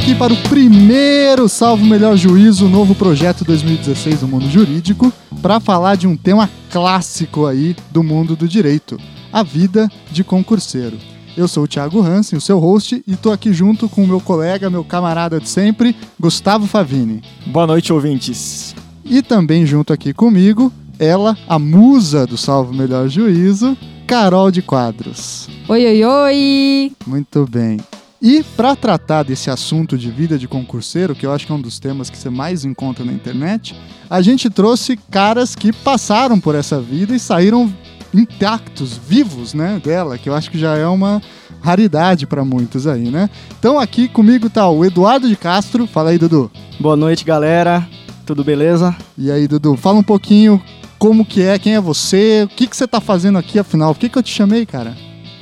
Aqui para o primeiro Salvo Melhor Juízo, novo projeto 2016 do mundo jurídico, para falar de um tema clássico aí do mundo do direito, a vida de concurseiro. Eu sou o Thiago Hansen, o seu host, e estou aqui junto com o meu colega, meu camarada de sempre, Gustavo Favini. Boa noite, ouvintes. E também junto aqui comigo, ela, a musa do Salvo Melhor Juízo, Carol de Quadros. Oi, oi, oi! Muito bem. E para tratar desse assunto de vida de concurseiro, que eu acho que é um dos temas que você mais encontra na internet, a gente trouxe caras que passaram por essa vida e saíram intactos, vivos, né, dela, que eu acho que já é uma raridade para muitos aí, né? Então aqui comigo tá o Eduardo de Castro. Fala aí, Dudu. Boa noite, galera. Tudo beleza? E aí, Dudu, fala um pouquinho como que é, quem é você, o que, que você tá fazendo aqui, afinal, por que, que eu te chamei, cara?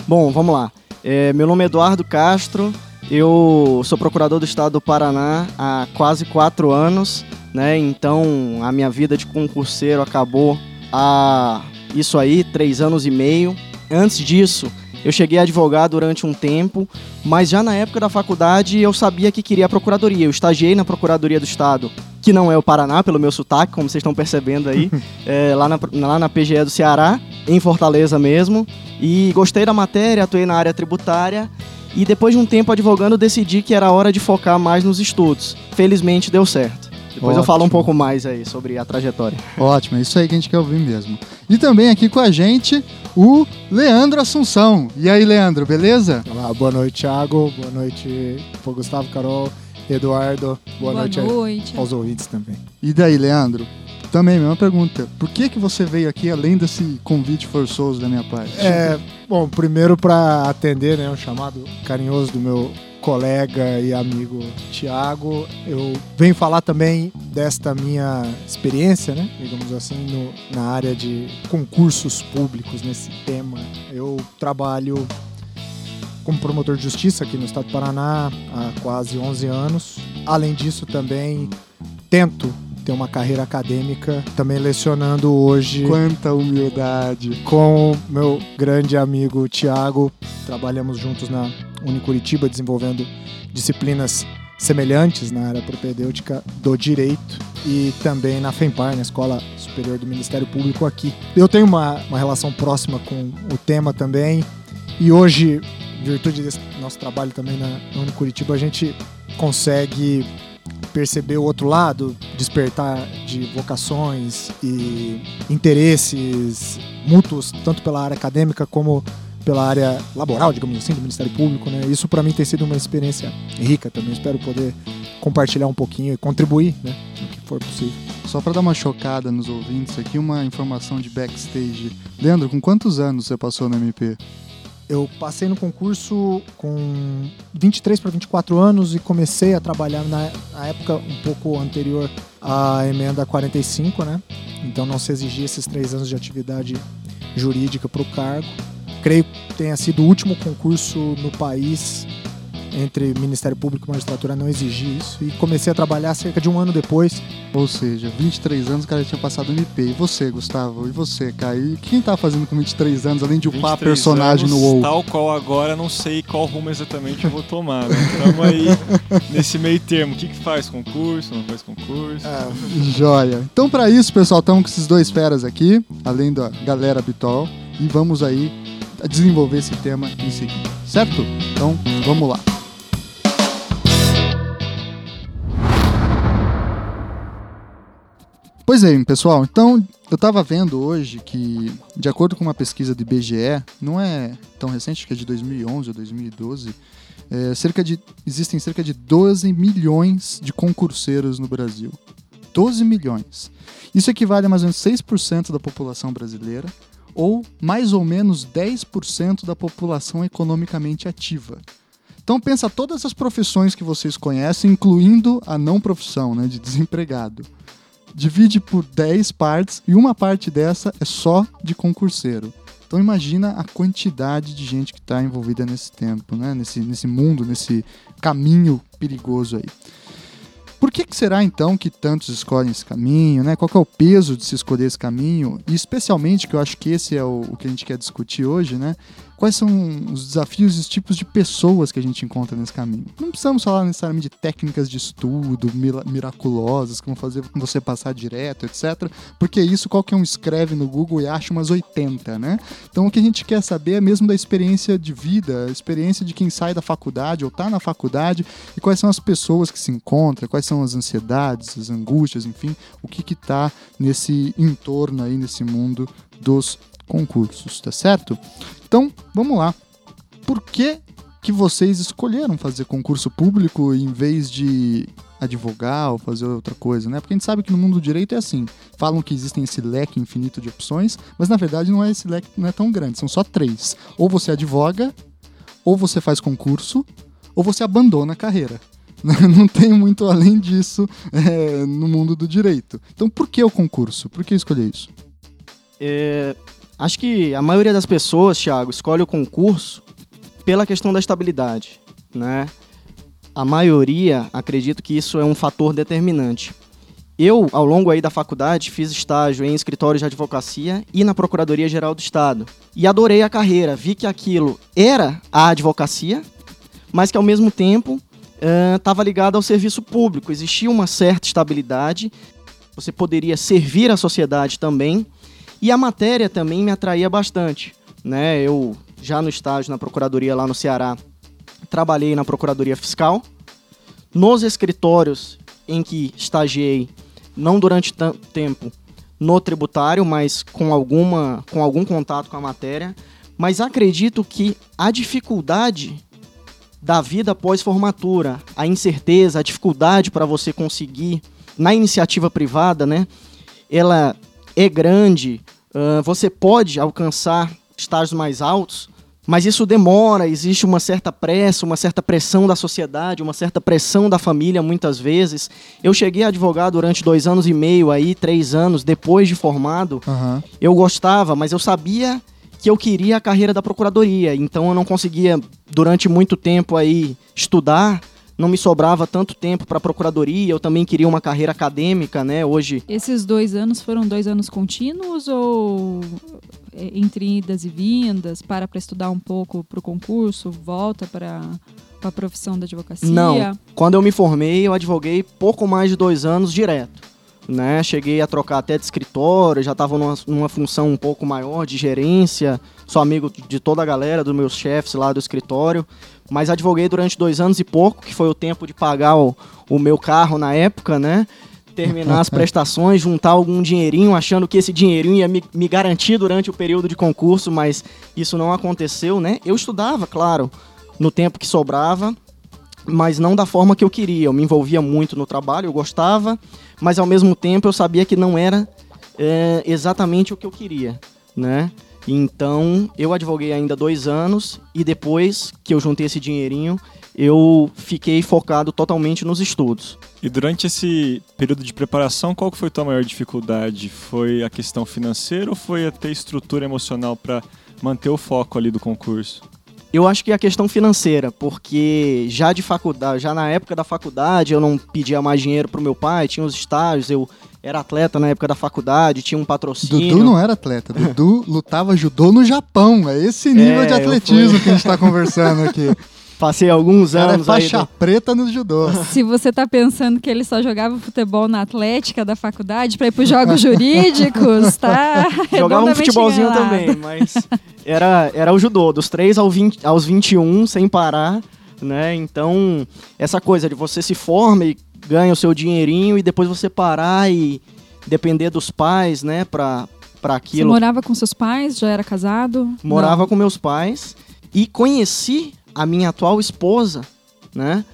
Bom, vamos lá. É, meu nome é Eduardo Castro, eu sou procurador do estado do Paraná há quase quatro anos, né? Então a minha vida de concurseiro acabou há isso aí, três anos e meio. Antes disso, eu cheguei a advogar durante um tempo, mas já na época da faculdade eu sabia que queria a procuradoria. Eu estagiei na Procuradoria do Estado, que não é o Paraná, pelo meu sotaque, como vocês estão percebendo aí, é, lá, na, lá na PGE do Ceará, em Fortaleza mesmo. E gostei da matéria, atuei na área tributária. E depois de um tempo advogando, decidi que era hora de focar mais nos estudos. Felizmente deu certo. Depois Ótimo. eu falo um pouco mais aí sobre a trajetória. Ótimo, é isso aí que a gente quer ouvir mesmo. E também aqui com a gente o Leandro Assunção. E aí, Leandro, beleza? Olá, boa noite, Thiago. Boa noite, Gustavo, Carol, Eduardo. Boa, boa noite, noite aos ouvintes também. E daí, Leandro? Também, mesma pergunta. Por que, que você veio aqui além desse convite forçoso da minha parte? É, bom, primeiro para atender né, um chamado carinhoso do meu colega e amigo Tiago, eu venho falar também desta minha experiência, né, digamos assim, no, na área de concursos públicos nesse tema. Eu trabalho como promotor de justiça aqui no estado do Paraná há quase 11 anos. Além disso, também tento ter uma carreira acadêmica, também lecionando hoje. Quanta humildade! Com meu grande amigo Tiago. Trabalhamos juntos na Unicuritiba, desenvolvendo disciplinas semelhantes na área propedêutica do direito e também na FEMPAR, na Escola Superior do Ministério Público aqui. Eu tenho uma, uma relação próxima com o tema também e hoje, em virtude desse nosso trabalho também na, Unicuritiba, a gente consegue perceber o outro lado, despertar de vocações e interesses mútuos, tanto pela área acadêmica como pela área laboral, digamos assim, do Ministério Público, né? Isso para mim tem sido uma experiência rica também. Espero poder compartilhar um pouquinho e contribuir, né, no que for possível. Só para dar uma chocada nos ouvintes aqui, uma informação de backstage. Leandro, com quantos anos você passou no MP? Eu passei no concurso com 23 para 24 anos e comecei a trabalhar na, na, época um pouco anterior à emenda 45, né? Então não se exigia esses três anos de atividade jurídica para o cargo. Creio que tenha sido o último concurso no país entre Ministério Público e magistratura não exigir isso. E comecei a trabalhar cerca de um ano depois. Ou seja, 23 anos o cara tinha passado no IP. E você, Gustavo? E você, Caio? E quem tá fazendo com 23 anos, além de upar personagem anos, no WoW? Tal qual agora, não sei qual rumo exatamente eu vou tomar. Né? Estamos aí nesse meio termo. O que, que faz? Concurso? Não faz concurso? Ah, joia. Então, para isso, pessoal, estamos com esses dois feras aqui, além da galera habitual. E vamos aí desenvolver esse tema em seguida, certo? Então, vamos lá. Pois é, pessoal, então eu estava vendo hoje que, de acordo com uma pesquisa do IBGE, não é tão recente, que é de 2011 ou 2012, é, cerca de, existem cerca de 12 milhões de concurseiros no Brasil. 12 milhões. Isso equivale a mais ou menos 6% da população brasileira, ou mais ou menos 10% da população economicamente ativa. Então pensa todas as profissões que vocês conhecem, incluindo a não profissão, né, de desempregado divide por 10 partes e uma parte dessa é só de concurseiro. Então imagina a quantidade de gente que está envolvida nesse tempo, né? nesse, nesse mundo, nesse caminho perigoso aí. Por que, que, será então que tantos escolhem esse caminho? Né? Qual é o peso de se escolher esse caminho? E especialmente, que eu acho que esse é o, o que a gente quer discutir hoje, né? Quais são os desafios e os tipos de pessoas que a gente encontra nesse caminho. Não precisamos falar necessariamente de técnicas de estudo miraculosas que vão fazer você passar direto, etc. Porque isso qualquer um escreve no Google e acha umas 80, né? Então o que a gente quer saber é mesmo da experiência de vida, a experiência de quem sai da faculdade ou está na faculdade e quais são as pessoas que se encontram, quais são as ansiedades, as angústias, enfim, o que está nesse entorno aí, nesse mundo dos concursos, tá certo? Então, vamos lá. Por que, que vocês escolheram fazer concurso público em vez de advogar ou fazer outra coisa, né? Porque a gente sabe que no mundo do direito é assim. Falam que existem esse leque infinito de opções, mas na verdade não é esse leque não é tão grande, são só três. Ou você advoga, ou você faz concurso, ou você abandona a carreira. Não tem muito além disso é, no mundo do direito. Então, por que o concurso? Por que escolher isso? É, Acho que a maioria das pessoas, Thiago, escolhe o concurso pela questão da estabilidade, né? A maioria acredito que isso é um fator determinante. Eu, ao longo aí da faculdade, fiz estágio em escritórios de advocacia e na Procuradoria Geral do Estado. E adorei a carreira, vi que aquilo era a advocacia, mas que ao mesmo tempo estava uh, ligado ao serviço público. Existia uma certa estabilidade, você poderia servir a sociedade também, e a matéria também me atraía bastante. Né? Eu, já no estágio na Procuradoria lá no Ceará, trabalhei na Procuradoria Fiscal. Nos escritórios em que estagiei, não durante tanto tempo no tributário, mas com, alguma, com algum contato com a matéria. Mas acredito que a dificuldade da vida pós-formatura, a incerteza, a dificuldade para você conseguir na iniciativa privada, né? Ela é grande, uh, você pode alcançar estágios mais altos, mas isso demora, existe uma certa pressa, uma certa pressão da sociedade, uma certa pressão da família, muitas vezes. Eu cheguei a advogar durante dois anos e meio, aí, três anos, depois de formado. Uhum. Eu gostava, mas eu sabia que eu queria a carreira da procuradoria, então eu não conseguia, durante muito tempo aí, estudar não me sobrava tanto tempo para a procuradoria, eu também queria uma carreira acadêmica, né? Hoje. Esses dois anos foram dois anos contínuos ou é, entre idas e vindas, para para estudar um pouco para o concurso, volta para a profissão da advocacia? Não. Quando eu me formei, eu advoguei pouco mais de dois anos direto. Né? Cheguei a trocar até de escritório, já estava numa, numa função um pouco maior de gerência, sou amigo de toda a galera, dos meus chefes lá do escritório, mas advoguei durante dois anos e pouco, que foi o tempo de pagar o, o meu carro na época, né? Terminar as prestações, juntar algum dinheirinho, achando que esse dinheirinho ia me, me garantir durante o período de concurso, mas isso não aconteceu, né? Eu estudava, claro, no tempo que sobrava, mas não da forma que eu queria. Eu me envolvia muito no trabalho, eu gostava, mas ao mesmo tempo eu sabia que não era é, exatamente o que eu queria, né? Então, eu advoguei ainda dois anos e depois que eu juntei esse dinheirinho, eu fiquei focado totalmente nos estudos. E durante esse período de preparação, qual foi a tua maior dificuldade? Foi a questão financeira ou foi a ter estrutura emocional para manter o foco ali do concurso? Eu acho que é a questão financeira, porque já de faculdade, já na época da faculdade, eu não pedia mais dinheiro pro meu pai, tinha os estágios, eu era atleta na época da faculdade, tinha um patrocínio. Dudu não era atleta, Dudu lutava judô no Japão. É esse nível é, de atletismo fui... que a gente está conversando aqui. Passei alguns Cara, anos é faixa aí preta no judô. Se você tá pensando que ele só jogava futebol na Atlética da faculdade para ir para jogos jurídicos, tá? Jogava um futebolzinho também, mas era, era o judô, dos 3 ao 20, aos 21, sem parar, né? Então, essa coisa de você se forma e ganha o seu dinheirinho e depois você parar e depender dos pais, né, pra, pra aquilo. Você morava com seus pais? Já era casado? Morava Não. com meus pais e conheci a minha atual esposa, né?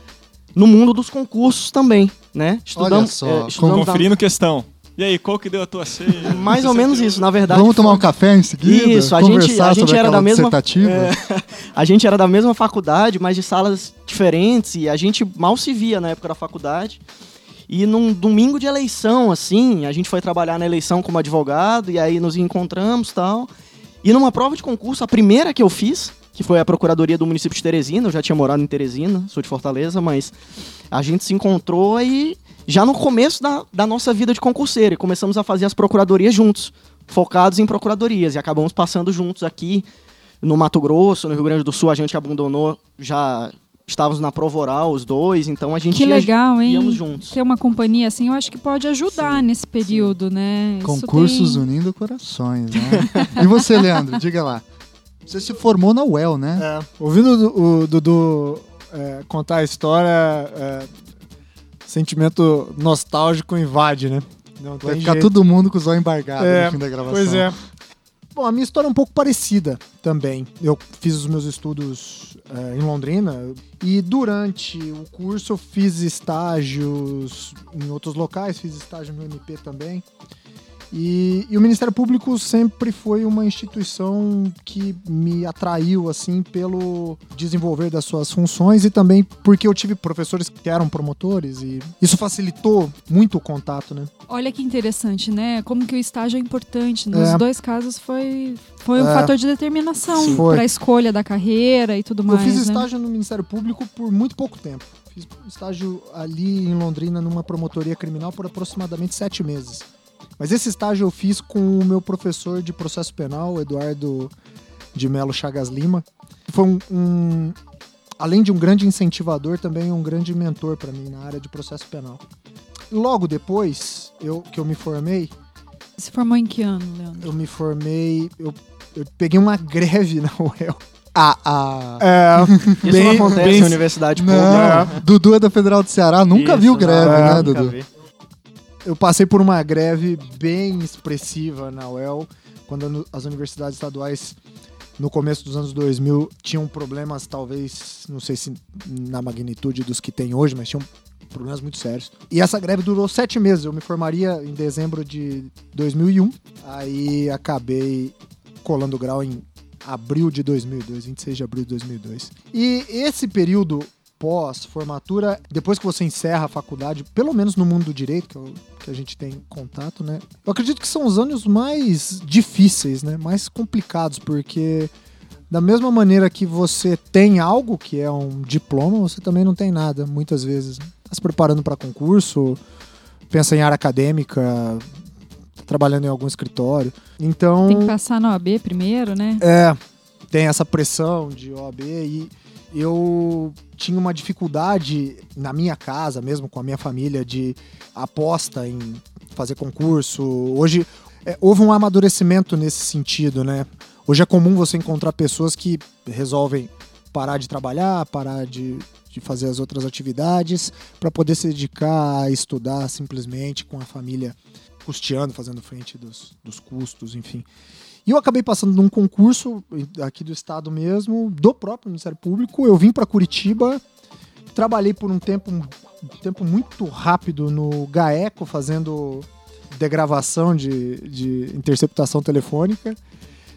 No mundo dos concursos também, né? Estudamos, Olha só, é, estudamos conferindo da... questão. E aí, qual que deu a tua ceia? Mais ou menos isso, na verdade. Vamos tomar um café em seguida? Isso, a gente, a gente era da mesma. É, a gente era da mesma faculdade, mas de salas diferentes, e a gente mal se via na época da faculdade. E num domingo de eleição, assim, a gente foi trabalhar na eleição como advogado, e aí nos encontramos tal. E numa prova de concurso, a primeira que eu fiz, que foi a Procuradoria do município de Teresina. Eu já tinha morado em Teresina, sou de Fortaleza, mas a gente se encontrou e já no começo da, da nossa vida de concurseiro. E começamos a fazer as procuradorias juntos, focados em procuradorias. E acabamos passando juntos aqui no Mato Grosso, no Rio Grande do Sul, a gente abandonou, já estávamos na prova oral, os dois, então a gente Que ia- legal, hein? íamos juntos. Ter uma companhia assim, eu acho que pode ajudar Sim, nesse período, né? Isso Concursos tem- unindo corações, né? e você, Leandro, diga lá. Você se formou na UEL, né? É, ouvindo o, o Dudu é, contar a história, é, sentimento nostálgico invade, né? Não Vai ficar jeito. todo mundo com o zóio embargado É, no fim da gravação. Pois é. Bom, a minha história é um pouco parecida também. Eu fiz os meus estudos é, em Londrina e durante o curso eu fiz estágios em outros locais, fiz estágio no MP também. E, e o Ministério Público sempre foi uma instituição que me atraiu assim pelo desenvolver das suas funções e também porque eu tive professores que eram promotores e isso facilitou muito o contato, né? Olha que interessante, né? Como que o estágio é importante. Nos É. dois casos foi, foi um É. fator de determinação para a escolha da carreira e tudo mais. eu fiz né? estágio no Ministério Público por muito pouco tempo. Fiz estágio ali em Londrina numa promotoria criminal por aproximadamente sete meses. Mas esse estágio eu fiz com o meu professor de processo penal, Eduardo de Melo Chagas Lima. Foi um, um- além de um grande incentivador, também um grande mentor para mim na área de processo penal. Logo depois eu, que eu me formei, Se formou em que ano, Leandro? eu me formei, eu, eu peguei uma greve na UEL. Ah, ah. É, Isso bem- não acontece bem- em universidade Não, pública. Dudu é da Federal do Ceará, nunca Isso, viu não, greve, é, né, nunca Dudu? vi. Eu passei por uma greve bem expressiva na UEL, quando as universidades estaduais, no começo dos anos 2000, tinham problemas, talvez, não sei se na magnitude dos que tem hoje, mas tinham problemas muito sérios. E essa greve durou sete meses. Eu me formaria em dezembro de 2001, aí acabei colando grau em abril de 2002, 26 de abril de 2002. E esse período pós-formatura, depois que você encerra a faculdade, pelo menos no mundo do direito, que, é o que a gente tem contato, né? Eu acredito que são os anos mais difíceis, né? Mais complicados, porque da mesma maneira que você tem algo, que é um diploma, você também não tem nada, muitas vezes. Tá se preparando para concurso, pensa em área acadêmica, tá trabalhando em algum escritório. Então. Tem que passar na OAB primeiro, né? É, tem essa pressão de OAB e eu tinha uma dificuldade na minha casa, mesmo com a minha família, de aposta em fazer concurso. Hoje é, houve um amadurecimento nesse sentido, né? Hoje é comum você encontrar pessoas que resolvem parar de trabalhar, parar de, de fazer as outras atividades, para poder se dedicar a estudar simplesmente com a família custeando, fazendo frente dos, dos custos, enfim. E eu acabei passando num concurso aqui do estado mesmo, do próprio Ministério Público. Eu vim para Curitiba, trabalhei por um tempo, um tempo muito rápido no GAECO, fazendo degravação de, de interceptação telefônica.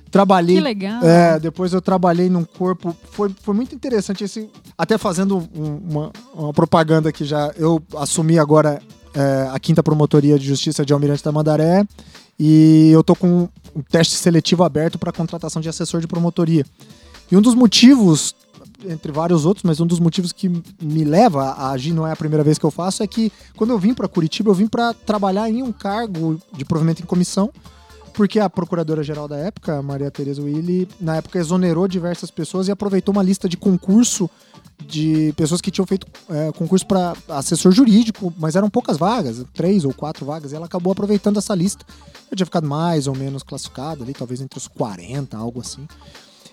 Trabalhei. Que legal. É, depois eu trabalhei num corpo. Foi, foi muito interessante esse. Até fazendo um- uma, uma propaganda que já. Eu assumi agora é, a quinta promotoria de justiça de Almirante da Mandaré. E eu tô com um teste seletivo aberto para contratação de assessor de promotoria. E um dos motivos, entre vários outros, mas um dos motivos que me leva a agir, não é a primeira vez que eu faço, é que quando eu vim para Curitiba, eu vim para trabalhar em um cargo de provimento em comissão porque a procuradora-geral da época, Maria Tereza Willi, na época exonerou diversas pessoas e aproveitou uma lista de concurso de pessoas que tinham feito é, concurso para assessor jurídico, mas eram poucas vagas, três ou quatro vagas, e ela acabou aproveitando essa lista. Eu tinha ficado mais ou menos classificado ali, talvez entre os 40, algo assim.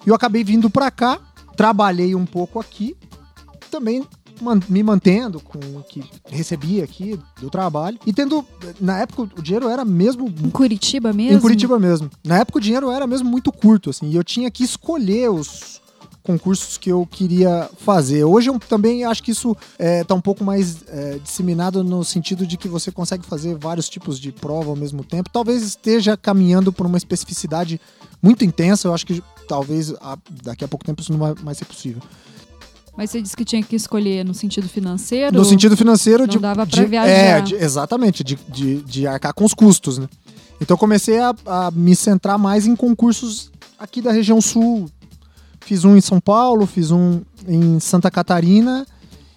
E eu acabei vindo para cá, trabalhei um pouco aqui, também me mantendo com o que recebia aqui do trabalho e tendo na época o dinheiro era mesmo Em Curitiba mesmo? em Curitiba mesmo. Na época o dinheiro era mesmo muito curto, assim, e eu tinha que escolher os concursos que eu queria fazer. Hoje eu também acho que isso está um pouco mais é, disseminado no sentido de que você consegue fazer vários tipos de prova ao mesmo tempo. Talvez esteja caminhando por uma especificidade muito intensa. Eu acho que talvez a- daqui a pouco tempo isso não vai mais ser possível. Mas você disse que tinha que escolher no sentido financeiro? No sentido financeiro Não de. dava pra de- viajar. É, de- exatamente, de, de, de arcar com os custos, né? Então eu comecei a, a me centrar mais em concursos aqui da região sul. Fiz um em São Paulo, fiz um em Santa Catarina.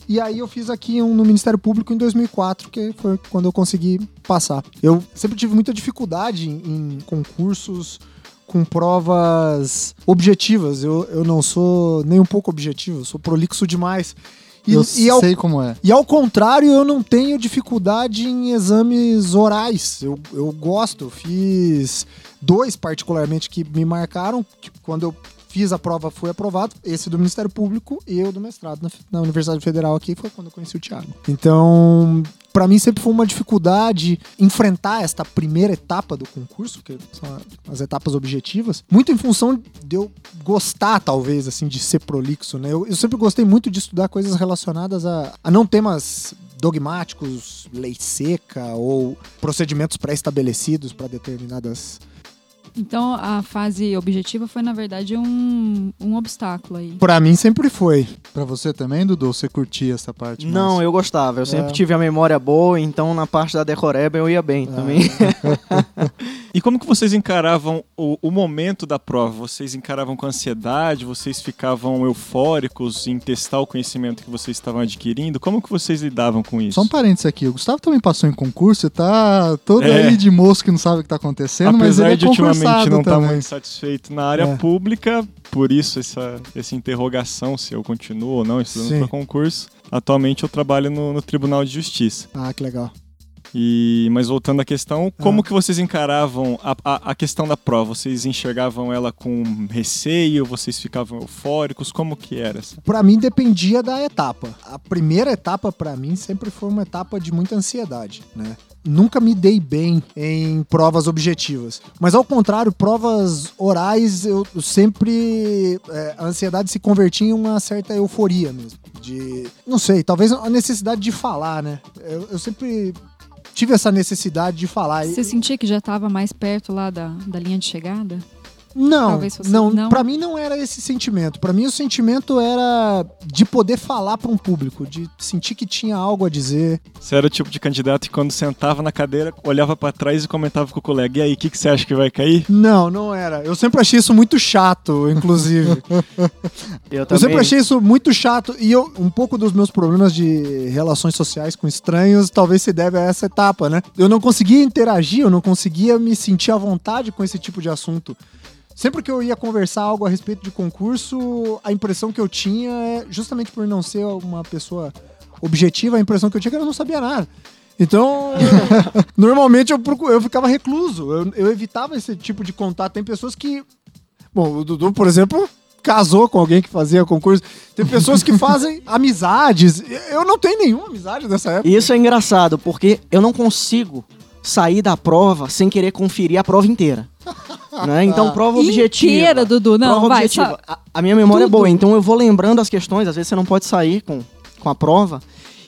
E aí eu fiz aqui um no Ministério Público em 2004, que foi quando eu consegui passar. Eu sempre tive muita dificuldade em, em concursos com provas objetivas. Eu, eu não sou nem um pouco objetivo, eu sou prolixo demais. E, eu e ao, sei como é. e ao contrário, eu não tenho dificuldade em exames orais. Eu, eu gosto, eu fiz dois particularmente que me marcaram. que quando eu fiz a prova, foi aprovado. Esse do Ministério Público e eu do mestrado na, na Universidade Federal aqui foi quando eu conheci o Thiago. Então, para mim sempre foi uma dificuldade enfrentar esta primeira etapa do concurso, que são as etapas objetivas, muito em função de eu gostar, talvez, assim, de ser prolixo, né? Eu, eu sempre gostei muito de estudar coisas relacionadas a, a não temas dogmáticos, lei seca ou procedimentos pré-estabelecidos para determinadas Então a fase objetiva foi, na verdade, um, um obstáculo aí. Pra mim sempre foi. Pra você também, Dudu? Você curtia essa parte? Não, mais? eu gostava. Eu sempre É. tive a memória boa, então na parte da decoreba eu ia bem Ah. também. E como que vocês encaravam o, o momento da prova? Vocês encaravam com ansiedade? Vocês ficavam eufóricos em testar o conhecimento que vocês estavam adquirindo? Como que vocês lidavam com isso? Só um parênteses aqui. O Gustavo também passou em concurso e tá todo É. aí de moço que não sabe o que tá acontecendo, mas Apesar ele é de ultimamente não estar também. muito satisfeito na área É. pública, por isso essa, essa interrogação se eu continuo ou não estudando para concurso. Atualmente eu trabalho no, no Tribunal de Justiça. Ah, que legal. E, mas voltando à questão, Ah. como que vocês encaravam a, a, a questão da prova? Vocês enxergavam ela com receio? Vocês ficavam eufóricos? Como que era? Pra mim dependia da etapa. A primeira etapa pra mim sempre foi uma etapa de muita ansiedade, né? Nunca me dei bem em provas objetivas. Mas ao contrário, provas orais, eu eu sempre. é, a ansiedade se convertia em uma certa euforia mesmo. De. Não sei, talvez a necessidade de falar, né? Eu, eu sempre tive essa necessidade de falar. E- Você sentia que já estava mais perto lá da, da linha de chegada? Não, não, não? para mim não era esse sentimento. Pra mim o sentimento era de poder falar pra um público, de sentir que tinha algo a dizer. Você era o tipo de candidato que quando sentava na cadeira, olhava para trás e comentava com o colega. E aí, o que, que você acha que vai cair? Não, não era. Eu sempre achei isso muito chato, inclusive. Eu eu também. sempre achei isso muito chato e eu um pouco dos meus problemas de relações sociais com estranhos talvez se deve a essa etapa, né? Eu não conseguia interagir, eu não conseguia me sentir à vontade com esse tipo de assunto. Sempre que eu ia conversar algo a respeito de concurso, a impressão que eu tinha é, justamente por não ser uma pessoa objetiva, a impressão que eu tinha é que eu não sabia nada. Então, normalmente eu, procu- eu ficava recluso, eu, eu evitava esse tipo de contato. Tem pessoas que. Bom, o Dudu, por exemplo, casou com alguém que fazia concurso. Tem pessoas que fazem amizades. Eu não tenho nenhuma amizade nessa época. Isso é engraçado, porque eu não consigo sair da prova sem querer conferir a prova inteira. Né? Então, prova objetiva. Inteira, Dudu. Não, prova vai. objetiva. só- A, a minha memória Tudo. é boa, então eu vou lembrando as questões. Às vezes você não pode sair com, com a prova.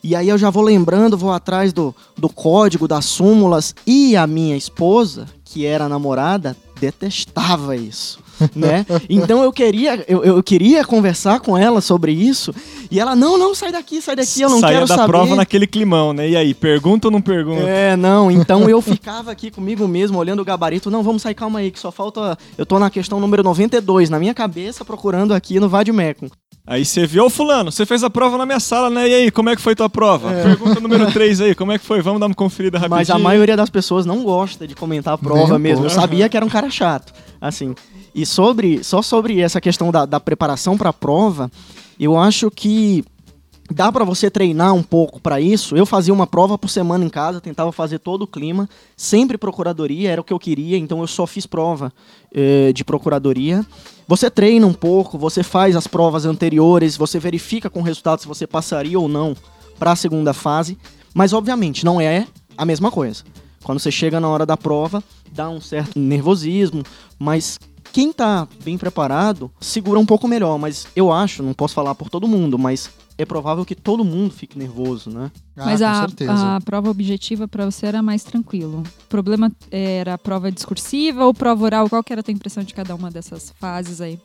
E aí eu já vou lembrando, vou atrás do, do código, das súmulas. E a minha esposa, que era namorada, detestava isso. Né? Então eu queria, eu, eu queria conversar com ela sobre isso. E ela, não, não, sai daqui, sai daqui, eu não Saía quero da saber. prova naquele climão, né? E aí, pergunta ou não pergunta? É, não, então eu ficava aqui comigo mesmo, olhando o gabarito. Não, vamos sair, calma aí, que só falta. Eu tô na questão número 92, na minha cabeça, procurando aqui no Vadimecum. Aí você viu, ô fulano, você fez a prova na minha sala, né? E aí, como é que foi tua prova? Pergunta número 3 aí, como é que foi? Vamos dar uma conferida rapidinho. Mas a maioria das pessoas não gosta de comentar a prova mesmo. Eu sabia que era um cara chato, assim. E sobre, só sobre essa questão da, da preparação para a prova, eu acho que dá para você treinar um pouco para isso. Eu fazia uma prova por semana em casa, tentava fazer todo o clima, sempre procuradoria, era o que eu queria, então eu só fiz prova eh, de procuradoria. Você treina um pouco, você faz as provas anteriores, você verifica com o resultado se você passaria ou não para a segunda fase, mas obviamente não é a mesma coisa. Quando você chega na hora da prova, dá um certo nervosismo, mas quem tá bem preparado segura um pouco melhor, mas eu acho, não posso falar por todo mundo, mas é provável que todo mundo fique nervoso, né? Ah, Mas com a, certeza. a prova objetiva pra você era mais tranquilo. O problema era a prova discursiva ou prova oral? Qual que era a tua impressão de cada uma dessas fases aí?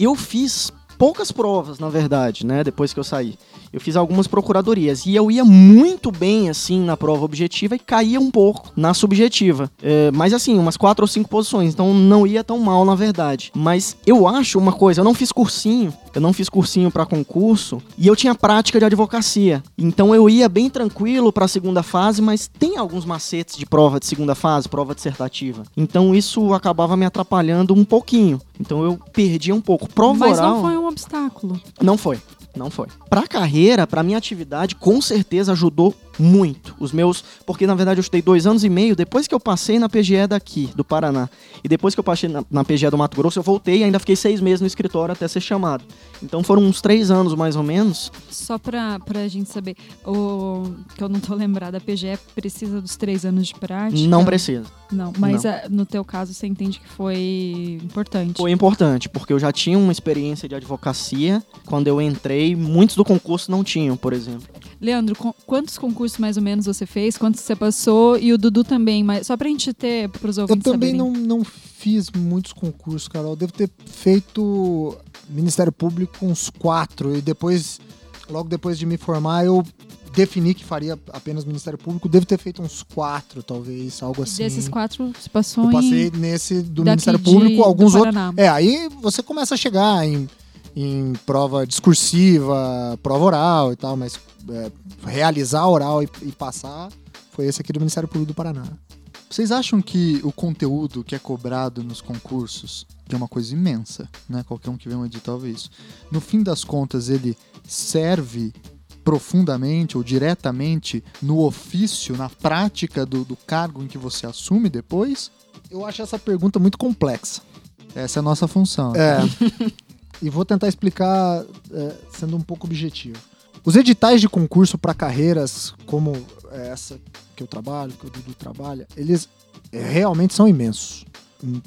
Eu fiz poucas provas, na verdade, né, depois que eu saí. Eu fiz algumas procuradorias e eu ia muito bem, assim, na prova objetiva e caía um pouco na subjetiva. É, mas, assim, umas quatro ou cinco posições, então não ia tão mal, na verdade. Mas eu acho uma coisa, eu não fiz cursinho eu não fiz cursinho para concurso e eu tinha prática de advocacia. Então eu ia bem tranquilo para a segunda fase, mas tem alguns macetes de prova de segunda fase, prova dissertativa. Então isso acabava me atrapalhando um pouquinho. Então eu perdia um pouco. Prova Mas oral não foi um obstáculo. não foi. Não foi. Pra carreira, pra minha atividade, com certeza ajudou muito. Os meus. Porque na verdade eu estudei dois anos e meio depois que eu passei na PGE daqui, do Paraná. E depois que eu passei na, na PGE do Mato Grosso, eu voltei e ainda fiquei seis meses no escritório até ser chamado. Então foram uns três anos mais ou menos. Só pra, pra gente saber, o, que eu não tô lembrada, a PGE precisa dos três anos de prática? Não precisa. Não, mas Não. ah, no teu caso você entende que foi importante. Foi importante, porque eu já tinha uma experiência de advocacia. Quando eu entrei, muitos do concurso não tinham, por exemplo. Leandro, quantos concursos mais ou menos você fez? Quantos você passou? E o Dudu também, mas só pra gente ter, pros Eu ouvintes também saberem. não, não fiz muitos concursos, Carol. Eu devo ter feito Ministério Público uns quatro. E depois, logo depois de me formar, eu defini que faria apenas Ministério Público. Devo ter feito uns quatro, talvez, algo assim. Desses quatro, você passou Eu passei nesse do Ministério de- Público, alguns outros. É, aí você começa a chegar em, em prova discursiva, prova oral e tal, mas é, realizar oral e, e passar foi esse aqui do Ministério Público do Paraná. Vocês acham que o conteúdo que é cobrado nos concursos, que é uma coisa imensa, né? Qualquer um que vê um edital vê isso. No fim das contas, ele serve profundamente ou diretamente no ofício, na prática do, do cargo em que você assume depois? Eu acho essa pergunta muito complexa. Essa é a nossa função. É. e vou tentar explicar é, sendo um pouco objetivo. Os editais de concurso para carreiras como essa que eu trabalho, que o Dudu trabalha, eles é, realmente são imensos.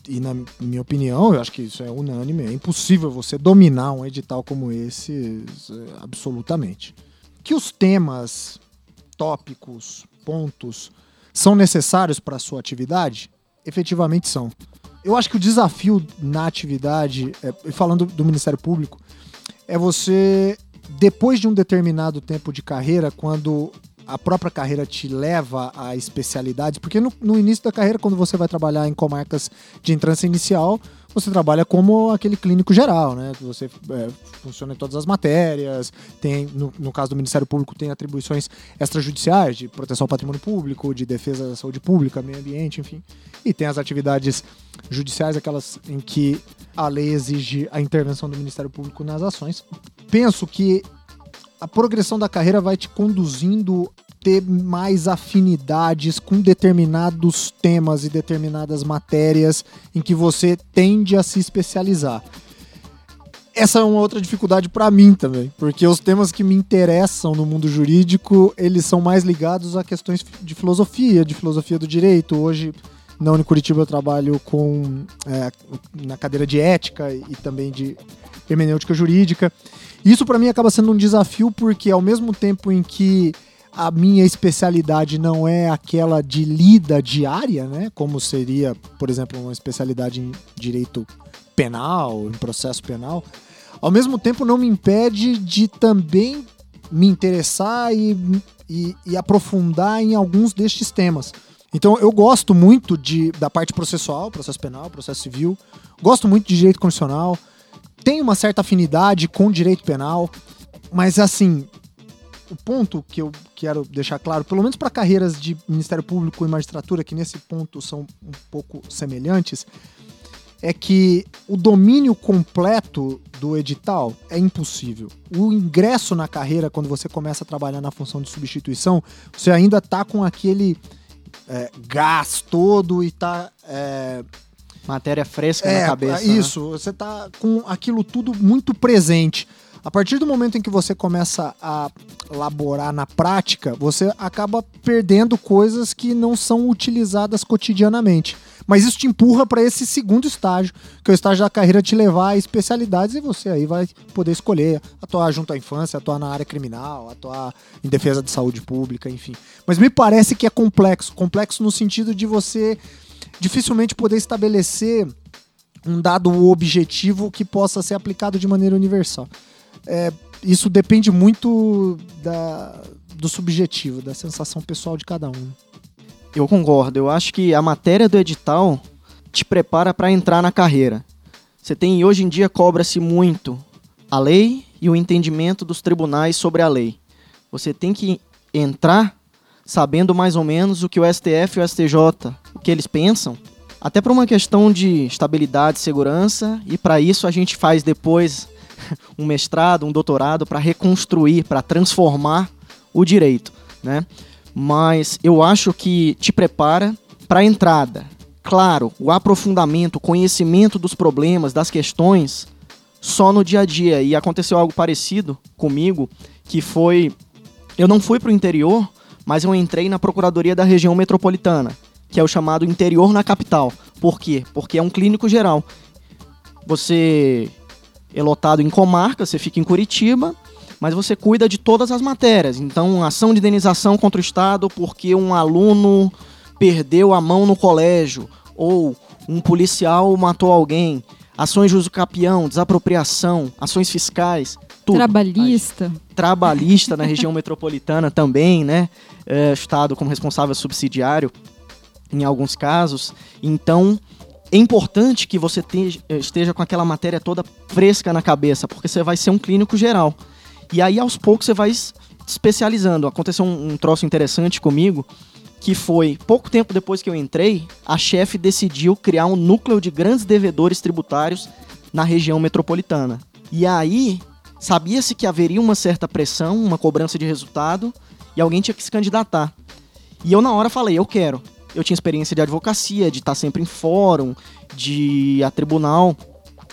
E na minha opinião, eu acho que isso é unânime, é impossível você dominar um edital como esse é, absolutamente. Que os temas, tópicos, pontos são necessários para a sua atividade? Efetivamente são. Eu acho que o desafio na atividade, é, falando do Ministério Público, é você, depois de um determinado tempo de carreira, quando a própria carreira te leva a especialidades, porque no, no início da carreira, quando você vai trabalhar em comarcas de entrância inicial, você trabalha como aquele clínico geral, né? Você é, funciona em todas as matérias, tem, no, no caso do Ministério Público, tem atribuições extrajudiciais de proteção ao patrimônio público, de defesa da saúde pública, meio ambiente, enfim. E tem as atividades judiciais, aquelas em que a lei exige a intervenção do Ministério Público nas ações. Penso que a progressão da carreira vai te conduzindo ter mais afinidades com determinados temas e determinadas matérias em que você tende a se especializar. Essa é uma outra dificuldade para mim também, porque os temas que me interessam no mundo jurídico, eles são mais ligados a questões de filosofia, de filosofia do direito. Hoje, na Unicuritiba, eu trabalho com é, na cadeira de ética e também de hermenêutica jurídica. Isso para mim acaba sendo um desafio porque ao mesmo tempo em que a minha especialidade não é aquela de lida diária, né, como seria, por exemplo, uma especialidade em direito penal, em processo penal, ao mesmo tempo não me impede de também me interessar e, e, e aprofundar em alguns destes temas. Então eu gosto muito de, da parte processual, processo penal, processo civil, gosto muito de direito constitucional, tenho uma certa afinidade com direito penal, mas assim, o ponto que eu quero deixar claro, pelo menos para carreiras de Ministério Público e magistratura, que nesse ponto são um pouco semelhantes, é que o domínio completo do edital é impossível. O ingresso na carreira, quando você começa a trabalhar na função de substituição, você ainda está com aquele é, gás todo e está é, Matéria fresca é, na cabeça. né? Isso, você tá com aquilo tudo muito presente. A partir do momento em que você começa a laborar na prática, você acaba perdendo coisas que não são utilizadas cotidianamente. Mas isso te empurra para esse segundo estágio, que é o estágio da carreira te levar a especialidades e você aí vai poder escolher atuar junto à infância, atuar na área criminal, atuar em defesa de saúde pública, enfim. Mas me parece que é complexo, complexo no sentido de você dificilmente poder estabelecer um dado objetivo que possa ser aplicado de maneira universal. É, isso depende muito da, do subjetivo, da sensação pessoal de cada um. Eu concordo. Eu acho que a matéria do edital te prepara para entrar na carreira. Você tem hoje em dia cobra-se muito a lei e o entendimento dos tribunais sobre a lei. Você tem que entrar sabendo mais ou menos o que o STF e o STJ, o que eles pensam, até por uma questão de estabilidade e segurança, e para isso a gente faz depois um mestrado, um doutorado para reconstruir, para transformar o direito, né? Mas eu acho que te prepara para a entrada. Claro, o aprofundamento, o conhecimento dos problemas, das questões, só no dia a dia. E aconteceu algo parecido comigo, que foi eu não fui para o interior, mas eu entrei na Procuradoria da Região Metropolitana, que é o chamado interior na capital. Por quê? Porque é um clínico geral. Você é lotado em comarca, você fica em Curitiba, mas você cuida de todas as matérias. Então, ação de indenização contra o Estado porque um aluno perdeu a mão no colégio, ou um policial matou alguém, ações de uso capião, desapropriação, ações fiscais, tudo. Trabalhista. Trabalhista na região metropolitana também, né? É, estado como responsável subsidiário em alguns casos. Então, é importante que você esteja com aquela matéria toda fresca na cabeça, porque você vai ser um clínico geral. E aí, aos poucos, você vai especializando. Aconteceu um, um troço interessante comigo, que foi, pouco tempo depois que eu entrei, a chefe decidiu criar um núcleo de grandes devedores tributários na região metropolitana. E aí, sabia-se que haveria uma certa pressão, uma cobrança de resultado, e alguém tinha que se candidatar. E eu, na hora, falei: eu quero. Eu tinha experiência de advocacia, de estar sempre em fórum, de ir a tribunal,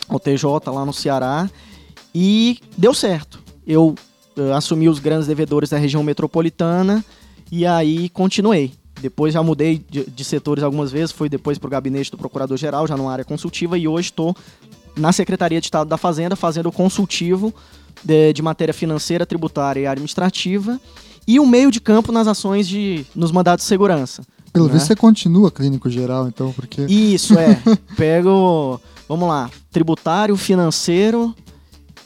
ao TJ lá no Ceará, e deu certo. Eu uh, assumi os grandes devedores da região metropolitana e aí continuei. Depois já mudei de, de setores algumas vezes, fui depois para o gabinete do Procurador-Geral, já numa área consultiva, e hoje estou na Secretaria de Estado da Fazenda fazendo consultivo de, de matéria financeira, tributária e administrativa e o meio de campo nas ações de nos mandados de segurança. Pelo né? visto você continua clínico geral, então, porque. Isso, é. Pego, vamos lá, tributário, financeiro,